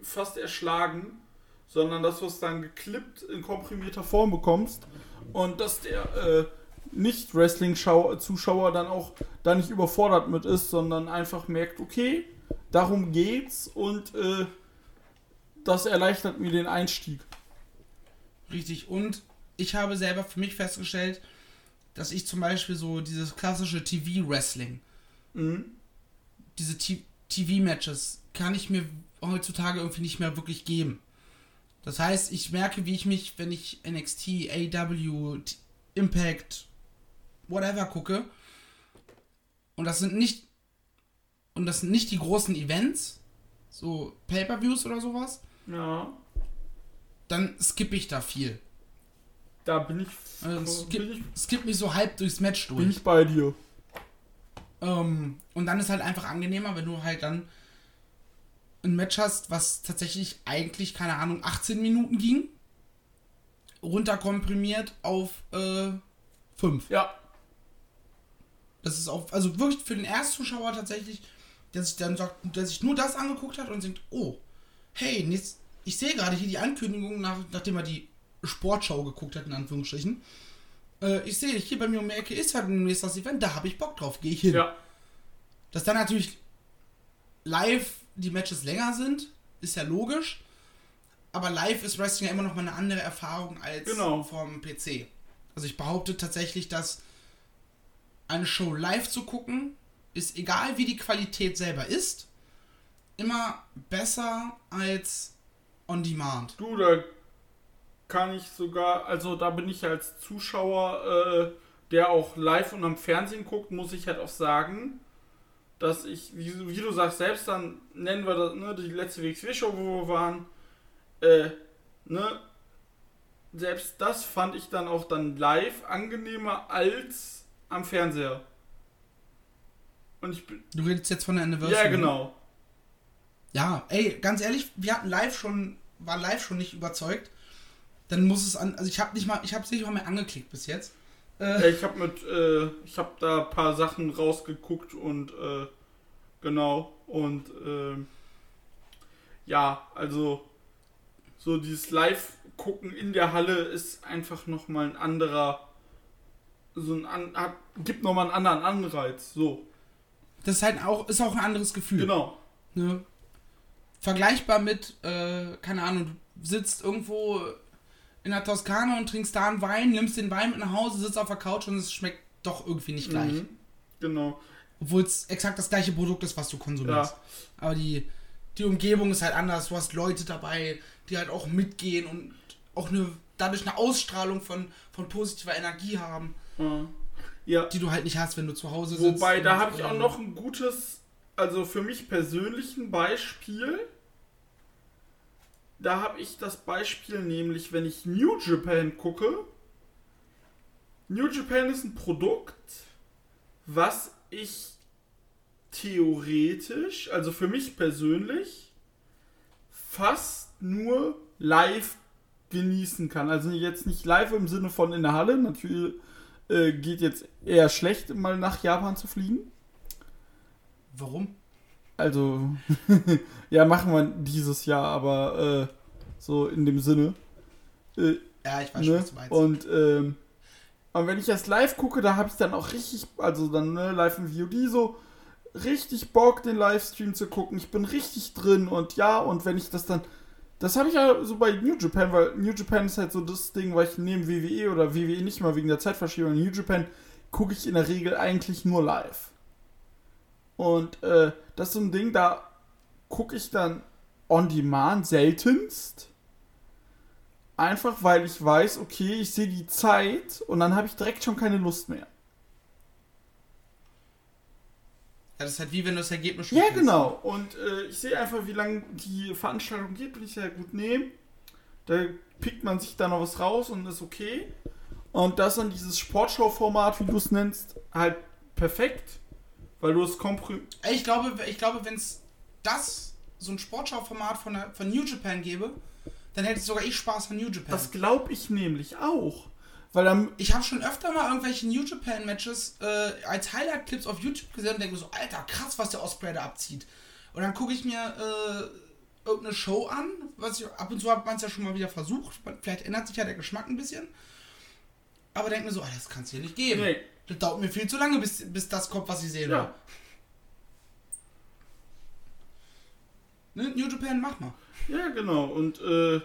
fast erschlagen, sondern dass du es dann geklippt in komprimierter Form bekommst und dass der äh, Nicht-Wrestling-Zuschauer dann auch da nicht überfordert mit ist, sondern einfach merkt, okay, darum geht's und äh, das erleichtert mir den Einstieg. Richtig. Und ich habe selber für mich festgestellt, dass ich zum Beispiel so dieses klassische TV-Wrestling, Mhm. diese TV-Matches, kann ich mir heutzutage irgendwie nicht mehr wirklich geben. Das heißt, ich merke, wie ich mich, wenn ich NXT, AW, Impact, whatever gucke, und das sind nicht und das sind nicht die großen Events, so Pay-per-Views oder sowas, Ja, dann skippe ich da viel. da bin ich, Also es, bin, ich, gibt mich so halb durchs Match durch. bin ich bei dir. Ähm, und dann ist halt einfach angenehmer, wenn du halt dann ein Match hast, was tatsächlich eigentlich, keine Ahnung, 18 Minuten ging. Runterkomprimiert auf äh, 5. Ja, Das ist auch, also wirklich für den Erstzuschauer tatsächlich, der sich dann sagt, der sich nur das angeguckt hat und denkt, oh, hey, jetzt, ich sehe gerade hier die Ankündigung, nach, nachdem er die Sportschau geguckt hat, in Anführungsstrichen. Äh, ich sehe, hier bei mir um die Ecke ist halt ein nächstes Event, da habe ich Bock drauf, gehe ich hin. ja, Dass dann natürlich live die Matches länger sind, ist ja logisch. Aber live ist Wrestling ja immer noch mal eine andere Erfahrung als Genau. vom PC. Also ich behaupte tatsächlich, dass eine Show live zu gucken, ist egal wie die Qualität selber ist, immer besser als on demand. Du, da kann ich sogar, also da bin ich als Zuschauer, äh, der auch live und am Fernsehen guckt, muss ich halt auch sagen, dass ich, wie, wie du sagst, selbst dann nennen wir das, ne, die letzte WXW-Show, wo wir waren, äh, ne, selbst das fand ich dann auch dann live angenehmer als am Fernseher. Und ich bin, Du redest jetzt von der Anniversary. ja genau. Ja, ey, ganz ehrlich, wir hatten live schon, war live schon nicht überzeugt. Dann muss es an, also ich habe nicht mal, ich habe es nicht mal mehr angeklickt bis jetzt. Ja, Äh, ich habe mit, äh, ich habe da ein paar Sachen rausgeguckt und äh, genau und ähm, ja, also so dieses Live-Gucken in der Halle ist einfach noch mal ein anderer, so ein an, hat, gibt noch mal einen anderen Anreiz. So das ist halt auch, ist auch ein anderes Gefühl. genau. Ne? Vergleichbar mit, äh, keine Ahnung, du sitzt irgendwo in der Toskana und trinkst da einen Wein, nimmst den Wein mit nach Hause, sitzt auf der Couch und es schmeckt doch irgendwie nicht gleich. Mhm. Genau. Obwohl es exakt das gleiche Produkt ist, was du konsumierst. Ja. Aber die, die Umgebung ist halt anders. Du hast Leute dabei, die halt auch mitgehen und auch eine, dadurch eine Ausstrahlung von, von positiver Energie haben, Ja. Ja. die du halt nicht hast, wenn du zu Hause sitzt. Wobei, da habe ich auch ähm, noch ein gutes, also für mich persönlich ein Beispiel. Da habe ich das Beispiel nämlich, wenn ich New Japan gucke. New Japan ist ein Produkt, was ich theoretisch, also für mich persönlich, fast nur live genießen kann. Also jetzt nicht live im Sinne von in der Halle, natürlich äh, geht jetzt eher schlecht, mal nach Japan zu fliegen. Warum? Also, (laughs) ja, machen wir dieses Jahr, aber äh, so in dem Sinne. Äh, Ja, ich weiß schon, ne? was du meinst. Und ähm, aber wenn ich das live gucke, da habe ich dann auch richtig, also dann ne, live im VOD so, richtig Bock, den Livestream zu gucken. Ich bin richtig drin und ja, und wenn ich das dann, das habe ich ja so bei New Japan, weil New Japan ist halt so das Ding, weil ich neben WWE oder WWE nicht mal wegen der Zeitverschiebung, New Japan gucke ich in der Regel eigentlich nur live. Und äh, das ist so ein Ding, da gucke ich dann on demand seltenst. Einfach weil ich weiß, okay, ich sehe die Zeit und dann habe ich direkt schon keine Lust mehr. ja, das ist halt wie wenn du das Ergebnis schon Ja, kennst. genau. Und äh, ich sehe einfach, wie lange die Veranstaltung geht, bin ich ja gut nehmen. Da pickt man sich da noch was raus und ist okay. Und das dann dieses Sportshow-Format, wie du es nennst, halt perfekt. Weil du es komprim Ich glaube, ich glaube wenn es das, so ein Sportschau-Format von, von New Japan gäbe, dann hätte sogar ich Spaß an New Japan. Das glaube ich nämlich auch. Weil dann. ich habe schon öfter mal irgendwelche New Japan Matches äh, als Highlight-Clips auf YouTube gesehen und denke mir so, Alter, krass, was der Osprey da abzieht. Und dann gucke ich mir äh, irgendeine Show an, was ich ab und zu hat man es ja schon mal wieder versucht. Vielleicht ändert sich ja der Geschmack ein bisschen. Aber denke mir so, das kann es hier nicht geben. Nee. Das dauert mir viel zu lange, bis, bis das kommt, was ich will. Ja. Ne? New Japan, mach mal. Ja, genau. Und äh,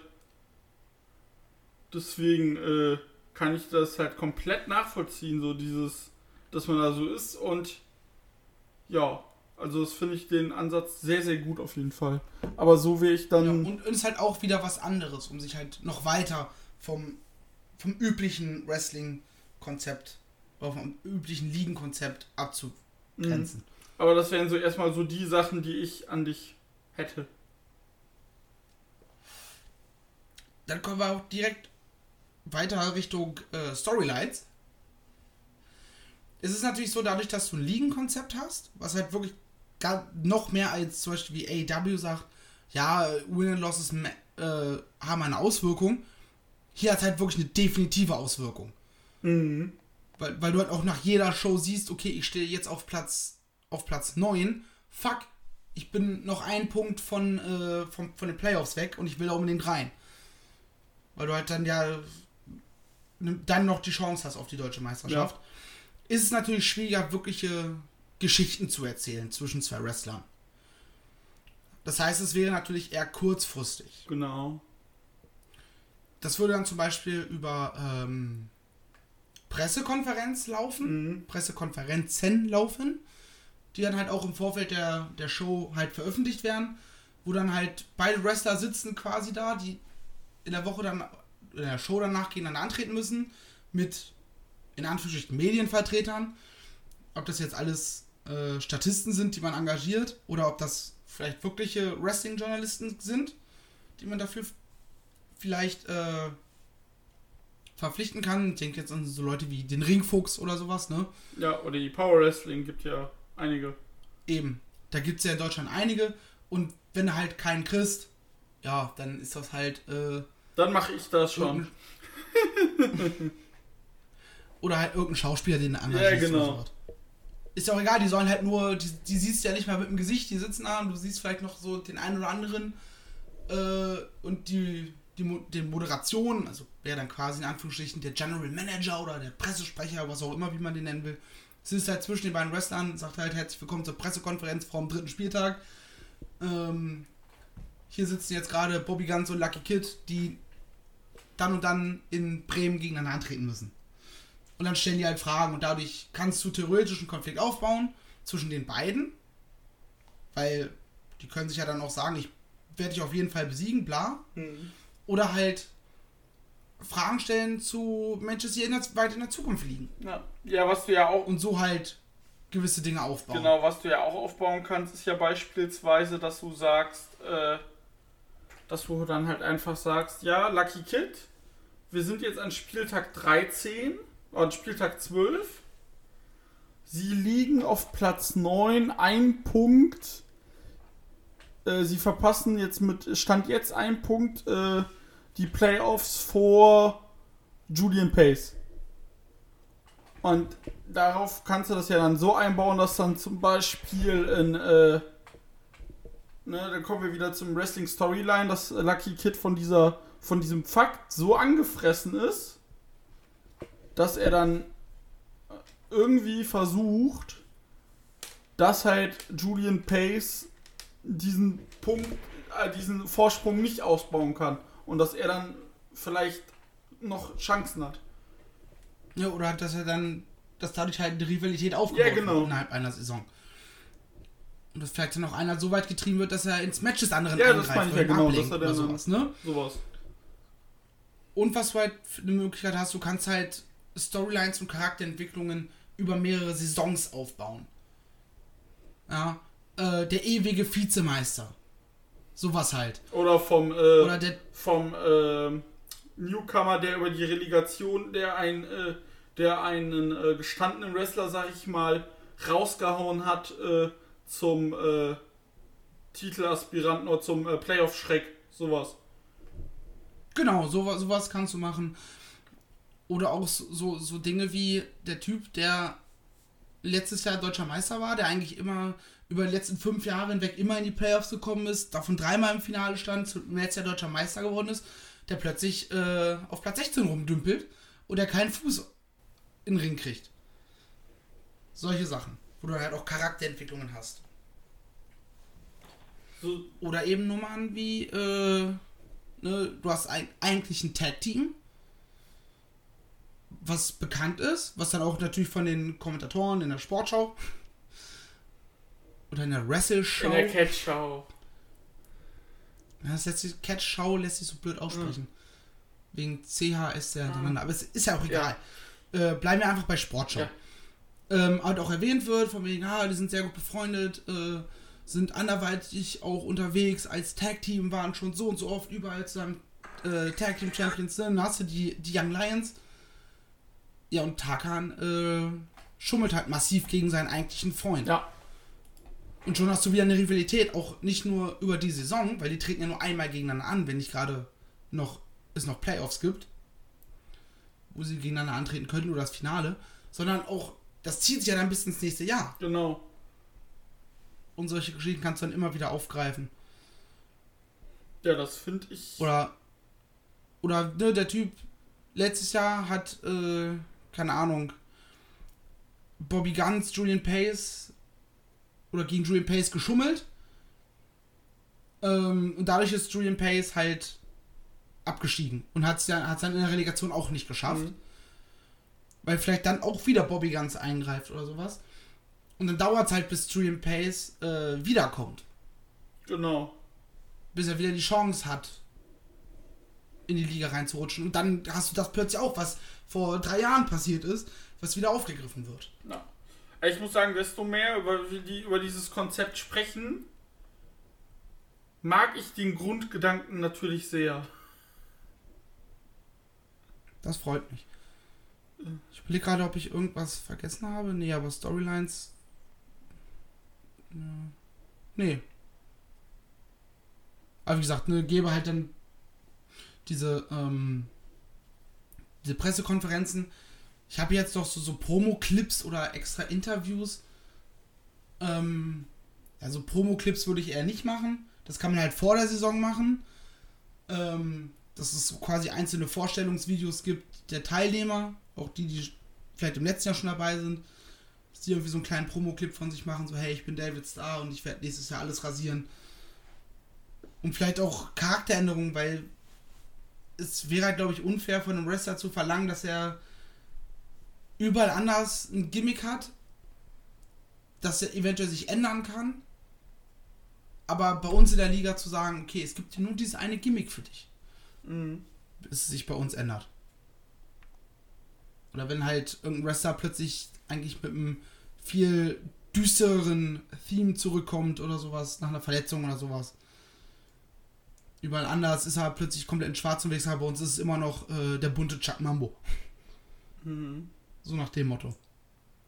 deswegen äh, kann ich das halt komplett nachvollziehen, so dieses, dass man da so ist. Und ja, also das finde ich den Ansatz sehr, sehr gut auf jeden Fall. Aber so wie ich dann. Ja, und ist halt auch wieder was anderes, um sich halt noch weiter vom, vom üblichen Wrestling-Konzept oder vom üblichen Ligen-Konzept abzugrenzen. aber das wären so erstmal so die Sachen, die ich an dich hätte. Dann kommen wir auch direkt weiter Richtung äh, Storylines. Es ist natürlich so, dadurch, dass du ein Ligenkonzept hast, was halt wirklich gar noch mehr als zum Beispiel wie AEW sagt, ja, Win and Losses äh, haben eine Auswirkung. Hier hat es halt wirklich eine definitive Auswirkung. Mhm. Weil, weil du halt auch nach jeder Show siehst, okay, ich stehe jetzt auf Platz, auf Platz 9. Fuck, ich bin noch einen Punkt von, äh, von, von den Playoffs weg und ich will da unbedingt rein. Weil du halt dann ja dann noch die Chance hast auf die deutsche Meisterschaft. Ist es natürlich schwieriger, wirkliche Geschichten zu erzählen zwischen zwei Wrestlern. Das heißt, es wäre natürlich eher kurzfristig. Genau. Das würde dann zum Beispiel über ähm, Pressekonferenz laufen, Mhm. Pressekonferenzen laufen, die dann halt auch im Vorfeld der, der Show halt veröffentlicht werden, wo dann halt beide Wrestler sitzen quasi da, die in der Woche dann, in der Show danach gegeneinander antreten müssen, mit in Anführungsstrichen Medienvertretern. Ob das jetzt alles äh, Statisten sind, die man engagiert, oder ob das vielleicht wirkliche Wrestling-Journalisten sind, die man dafür vielleicht äh, verpflichten kann. Ich denke jetzt an so Leute wie den Ringfuchs oder sowas, ne? Ja, oder die Power Wrestling gibt ja einige. Eben. Da gibt es ja in Deutschland einige. Und wenn du halt keinen kriegst, ja, dann ist das halt. Äh, Dann mache ich das schon. irgendein- (laughs) oder halt irgendein Schauspieler, den du engagierst. Ja, genau. Ist ja auch egal, die sollen halt nur. Die, die siehst du ja nicht mal mit dem Gesicht, die sitzen da und du siehst vielleicht noch so den einen oder anderen. Äh, und die, die, den Moderation, also wäre dann quasi in Anführungsstrichen der General Manager oder der Pressesprecher, was auch immer, wie man den nennen will. Sitzt halt zwischen den beiden Wrestlern, sagt halt herzlich willkommen zur Pressekonferenz vor dem dritten Spieltag. Ähm, hier sitzen jetzt gerade Bobby Guns und Lucky Kid, die dann und dann in Bremen gegeneinander antreten müssen. Und dann stellen die halt Fragen und dadurch kannst du theoretisch einen Konflikt aufbauen zwischen den beiden. Weil die können sich ja dann auch sagen, ich werde dich auf jeden Fall besiegen, bla. Oder halt Fragen stellen zu Matches, die in der, weit in der Zukunft liegen. Ja. ja, was du ja auch Und so halt gewisse Dinge aufbauen. Genau, was du ja auch aufbauen kannst, ist ja beispielsweise, dass du sagst, äh, dass du dann halt einfach sagst, ja, Lucky Kid, wir sind jetzt an Spieltag 13, an Spieltag 12. Sie liegen auf Platz 9, ein Punkt. Äh, sie verpassen jetzt mit, stand jetzt ein Punkt, äh, die Playoffs vor Julian Pace. Und darauf kannst du das ja dann so einbauen, dass dann zum Beispiel in, äh, ne, dann kommen wir wieder zum Wrestling Storyline, dass Lucky Kid von dieser, von diesem Fakt so angefressen ist, dass er dann irgendwie versucht, dass halt Julian Pace diesen Punkt, äh, diesen Vorsprung nicht ausbauen kann und dass er dann vielleicht noch Chancen hat. Ja, oder dass er dann, dass dadurch halt eine Rivalität aufgebaut Ja, genau. innerhalb einer Saison. Und dass vielleicht dann auch einer so weit getrieben wird, dass er ins Match des anderen Ja, das meine ich ja genau, dass er dann- sowas, ne? Sowas. Und was du halt für eine Möglichkeit hast, du kannst halt Storylines und Charakterentwicklungen über mehrere Saisons aufbauen. Ja, äh, der ewige Vizemeister. Sowas halt. Oder vom, äh, Oder der, vom ähm, Newcomer, der über die Relegation, der ein, äh, der einen äh, gestandenen Wrestler, sag ich mal, rausgehauen hat äh, zum äh, Titelaspiranten oder zum äh, Playoff-Schreck. Sowas. Genau, sowas, sowas kannst du machen. Oder auch so, so, Dinge wie der Typ, der letztes Jahr deutscher Meister war, der eigentlich immer über die letzten fünf Jahre hinweg immer in die Playoffs gekommen ist, davon dreimal im Finale stand, letztes Jahr deutscher Meister geworden ist, der plötzlich äh, auf Platz 16 rumdümpelt und der keinen Fuß in den Ring kriegt. Solche Sachen, wo du halt auch Charakterentwicklungen hast. So, Oder eben Nummern wie, äh, ne, du hast ein, eigentlich ein Tag-Team, was bekannt ist, was dann auch natürlich von den Kommentatoren in der Sportschau oder in der Wrestle-Show. Catch-Show. Ja, das lässt sich, Catch-Show lässt sich so blöd aussprechen. Wegen CHS der hintereinander. Aber es ist ja auch egal. Äh, bleiben wir einfach bei Sportschau. Ja. Ähm, halt auch erwähnt wird, von wegen, ah, die sind sehr gut befreundet, äh, sind anderweitig auch unterwegs als Tag-Team, waren schon so und so oft überall zusammen äh, Tag-Team-Champions. Dann hast du die, die Young Lions. Ja, und Tarkan äh, schummelt halt massiv gegen seinen eigentlichen Freund. Ja. Und schon hast du wieder eine Rivalität, auch nicht nur über die Saison, weil die treten ja nur einmal gegeneinander an, wenn nicht gerade noch es noch Playoffs gibt, wo sie gegeneinander antreten könnten oder das Finale, sondern auch das zieht sich ja dann bis ins nächste Jahr. Genau. Und solche Geschichten kannst du dann immer wieder aufgreifen. Ja, das finde ich. Oder oder ne, der Typ letztes Jahr hat äh, keine Ahnung Bobby Guns, Julian Pace oder gegen Julian Pace geschummelt. Ähm, und dadurch ist Julian Pace halt abgestiegen und hat es dann, hat's dann in der Relegation auch nicht geschafft. Mhm. Weil vielleicht dann auch wieder Bobby Guns eingreift oder sowas. Und dann dauert es halt, bis Julian Pace äh, wiederkommt. Genau. Bis er wieder die Chance hat, in die Liga reinzurutschen. Und dann hast du das plötzlich auch, was vor drei Jahren passiert ist, was wieder aufgegriffen wird. Ja. Ich muss sagen, desto mehr über, die, über dieses Konzept sprechen, mag ich den Grundgedanken natürlich sehr. Das freut mich. Ich überlege gerade, ob ich irgendwas vergessen habe. Nee, aber Storylines. Ja. Nee. Aber wie gesagt, ne, gebe halt dann diese, ähm, diese Pressekonferenzen. Ich habe jetzt doch so, so Promo-Clips oder extra Interviews. Ähm, also Promo-Clips würde ich eher nicht machen. Das kann man halt vor der Saison machen. Ähm, dass es quasi einzelne Vorstellungsvideos gibt der Teilnehmer, auch die, die vielleicht im letzten Jahr schon dabei sind, dass die irgendwie so einen kleinen Promo-Clip von sich machen, so hey, ich bin David Starr und ich werde nächstes Jahr alles rasieren. Und vielleicht auch Charakteränderungen, weil es wäre halt, glaube ich, unfair von einem Wrestler zu verlangen, dass er überall anders ein Gimmick hat, dass er eventuell sich ändern kann. Aber bei uns in der Liga zu sagen, okay, es gibt nur dieses eine Gimmick für dich Mhm. bis es sich bei uns ändert. Oder wenn halt irgendein Wrestler plötzlich eigentlich mit einem viel düstereren Theme zurückkommt oder sowas, nach einer Verletzung oder sowas. Überall anders ist er plötzlich komplett in schwarz unterwegs, aber bei uns ist es immer noch äh, der bunte Chuck Mambo. Mhm. So nach dem Motto.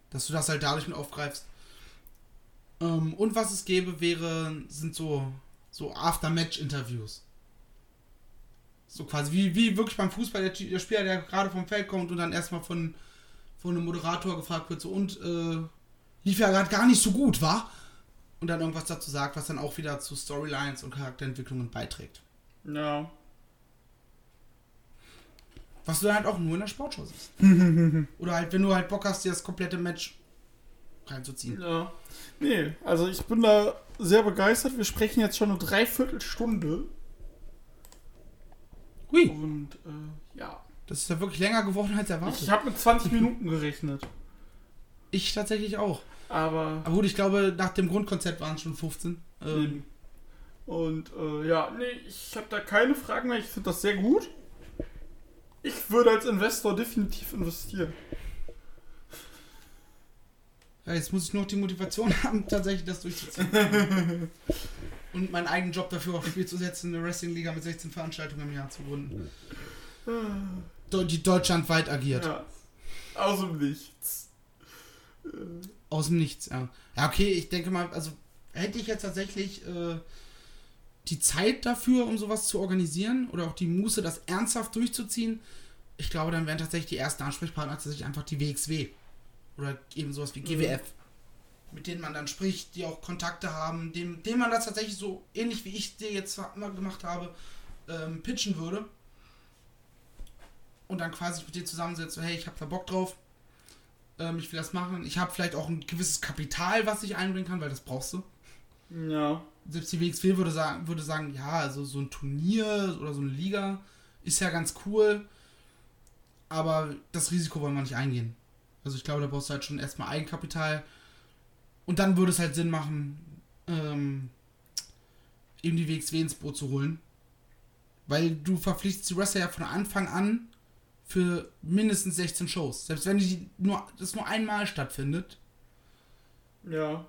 Dass du das halt dadurch mit aufgreifst. Ähm, und was es gäbe, wäre, sind so, so After-Match-Interviews. So quasi wie, wie wirklich beim Fußball, der, der Spieler, der gerade vom Feld kommt und dann erstmal von, von einem Moderator gefragt wird, so und äh, lief ja gerade gar nicht so gut, war? und dann irgendwas dazu sagt, was dann auch wieder zu Storylines und Charakterentwicklungen beiträgt. Ja. Was du dann halt auch nur in der Sportshow siehst. (laughs) Oder halt, wenn du halt Bock hast, dir das komplette Match reinzuziehen. Ja. Nee, also ich bin da sehr begeistert. Wir sprechen jetzt schon eine Dreiviertelstunde. Hui, Und äh, ja. das ist ja wirklich länger geworden als erwartet. Ich habe mit 20 (laughs) Minuten gerechnet. Ich tatsächlich auch. Aber. Aber gut, ich glaube, nach dem Grundkonzept waren es schon 15. Ähm. Und äh, ja, nee, ich habe da keine Fragen mehr. Ich finde das sehr gut. Ich würde als Investor definitiv investieren. ja, jetzt muss ich nur noch die Motivation (laughs) haben, tatsächlich das durchzuziehen. (laughs) Und meinen eigenen Job dafür aufs Spiel zu setzen, eine Wrestling-Liga mit 16 Veranstaltungen im Jahr zu gründen. Do- Die deutschlandweit agiert. Ja. Aus dem Nichts. Aus dem Nichts, ja. Ja, okay, ich denke mal, also hätte ich jetzt tatsächlich äh, die Zeit dafür, um sowas zu organisieren oder auch die Muße, das ernsthaft durchzuziehen, ich glaube, dann wären tatsächlich die ersten Ansprechpartner tatsächlich einfach die WXW. Oder eben sowas wie GWF. Mit denen man dann spricht, die auch Kontakte haben, dem, dem man das tatsächlich so ähnlich wie ich dir jetzt immer gemacht habe, ähm, pitchen würde. Und dann quasi mit dir zusammensetzt, so, hey, ich habe da Bock drauf, ähm, ich will das machen. Ich habe vielleicht auch ein gewisses Kapital, was ich einbringen kann, weil das brauchst du. Ja. Selbst die WXW würde sagen, würde sagen, ja, also so ein Turnier oder so eine Liga ist ja ganz cool, aber das Risiko wollen wir nicht eingehen. Also ich glaube, da brauchst du halt schon erstmal Eigenkapital und dann würde es halt Sinn machen, ähm, eben die WXW ins Boot zu holen. Weil du verpflichtest die Wrestler ja von Anfang an für mindestens 16 Shows. Selbst wenn die nur, das nur einmal stattfindet, Ja.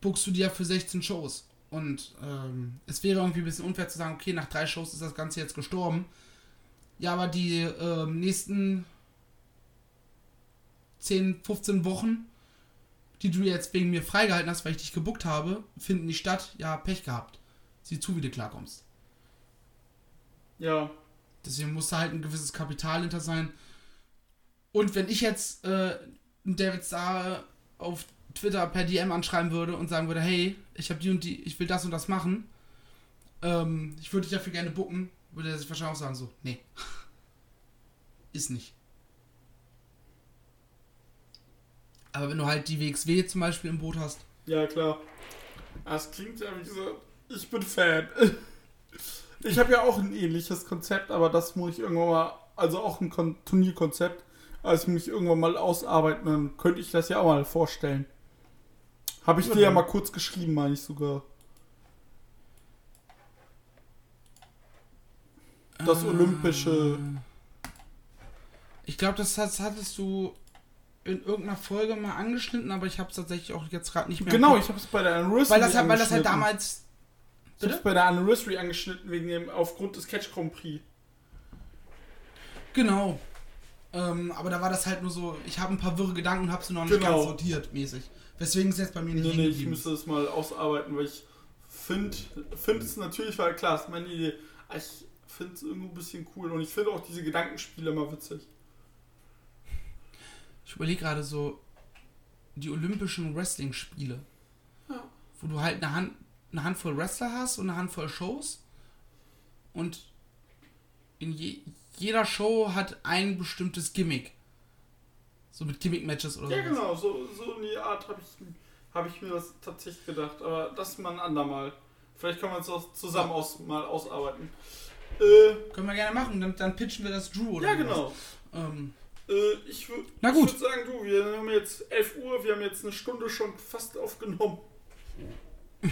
buchst du die ja für 16 Shows. Und ähm, es wäre irgendwie ein bisschen unfair zu sagen, okay, nach drei Shows ist das Ganze jetzt gestorben. Ja, aber die ähm, nächsten 10, 15 Wochen, die du jetzt wegen mir freigehalten hast, weil ich dich gebuckt habe, finden nicht statt. Ja, Pech gehabt. Sieh zu, wie du klarkommst. Ja. Deswegen muss da halt ein gewisses Kapital hinter sein. Und wenn ich jetzt äh, David Starr auf Twitter per DM anschreiben würde und sagen würde, hey, ich habe die und die, ich will das und das machen, ähm, ich würde dich dafür gerne bucken, würde er sich wahrscheinlich auch sagen so, nee, (laughs) ist nicht. Aber wenn du halt die WXW zum Beispiel im Boot hast, Ja, klar. Das klingt ja wie gesagt, ich bin Fan. (laughs) Ich habe ja auch ein ähnliches Konzept, aber das muss ich irgendwann mal, also auch ein Kon Turnierkonzept, also muss ich irgendwann mal ausarbeiten, dann könnte ich das ja auch mal vorstellen. Habe ich dir ja mal kurz geschrieben, meine ich sogar. Das Äh, olympische. Ich glaube, das hat- hattest du in irgendeiner Folge mal angeschnitten, aber ich habe es tatsächlich auch jetzt gerade nicht mehr. Genau, ich habe es bei der Anniversary weil das, halt- weil das halt damals. Ich habe es bei der Anniversary angeschnitten, wegen dem, aufgrund des Catch Grand Prix. Genau. Ähm, aber da war das halt nur so, ich habe ein paar wirre Gedanken und habe sie noch nicht Genau. ganz sortiert, mäßig. Weswegen es jetzt bei mir nicht Nee, nee, ich müsste das mal ausarbeiten, weil ich finde find es natürlich, weil klar, ist meine Idee. Ich finde es irgendwo ein bisschen cool und ich finde auch diese Gedankenspiele immer witzig. Ich überlege gerade so die Olympischen Wrestling-Spiele. Ja. Wo du halt eine, Hand, eine Handvoll Wrestler hast und eine Handvoll Shows. Und in je, jeder Show hat ein bestimmtes Gimmick. So mit Gimmick-Matches oder Ja, sowas. genau, so, so in die Art habe ich, hab ich mir das tatsächlich gedacht. Aber das mal ein andermal. Vielleicht können wir uns das zusammen aus, mal ausarbeiten. Äh, Können wir gerne machen, dann, dann pitchen wir das Drew oder ja, genau. Ähm, Äh, ich würde würd sagen, du, wir haben jetzt 11 Uhr, wir haben jetzt eine Stunde schon fast aufgenommen. (laughs)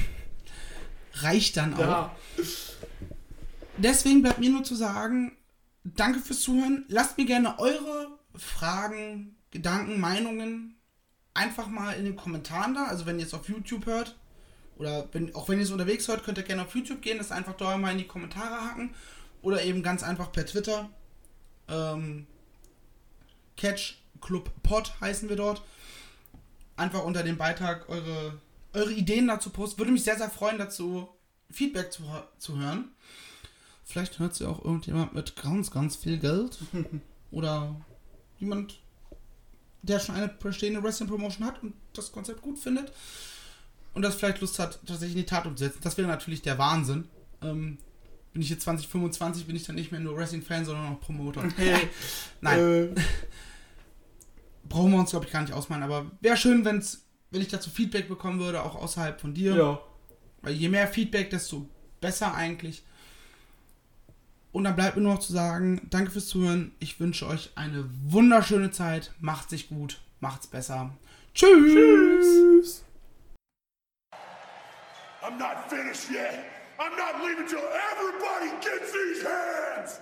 reicht dann auch. Ja, Deswegen bleibt mir nur zu sagen, danke fürs Zuhören. Lasst mir gerne eure Fragen, Gedanken, Meinungen einfach mal in den Kommentaren da. Also wenn ihr es auf YouTube hört oder wenn, auch wenn ihr es unterwegs hört, könnt ihr gerne auf YouTube gehen, das einfach da mal in die Kommentare hacken oder eben ganz einfach per Twitter. Ähm, Catch Club Pod heißen wir dort. Einfach unter dem Beitrag eure, eure Ideen dazu posten. Würde mich sehr, sehr freuen, dazu Feedback zu, zu hören. Vielleicht hört sie auch irgendjemand mit ganz, ganz viel Geld. (laughs) Oder jemand, der schon eine bestehende Wrestling Promotion hat und das Konzept gut findet. und das vielleicht Lust hat, tatsächlich in die Tat umzusetzen. Das wäre natürlich der Wahnsinn. Ähm, bin ich jetzt 2025, bin ich dann nicht mehr nur Wrestling-Fan, sondern auch Promoter. (laughs) Nein, Äh, (laughs) brauchen wir uns, glaube ich, gar nicht ausmalen. Aber wäre schön, wenn's, wenn ich dazu Feedback bekommen würde, auch außerhalb von dir. ja. Weil je mehr Feedback, desto besser eigentlich. Und dann bleibt mir nur noch zu sagen, danke fürs Zuhören. Ich wünsche euch eine wunderschöne Zeit. Macht's sich gut, macht's besser. Tschüss. I'm not finished yet. I'm not leaving till everybody gets these hands.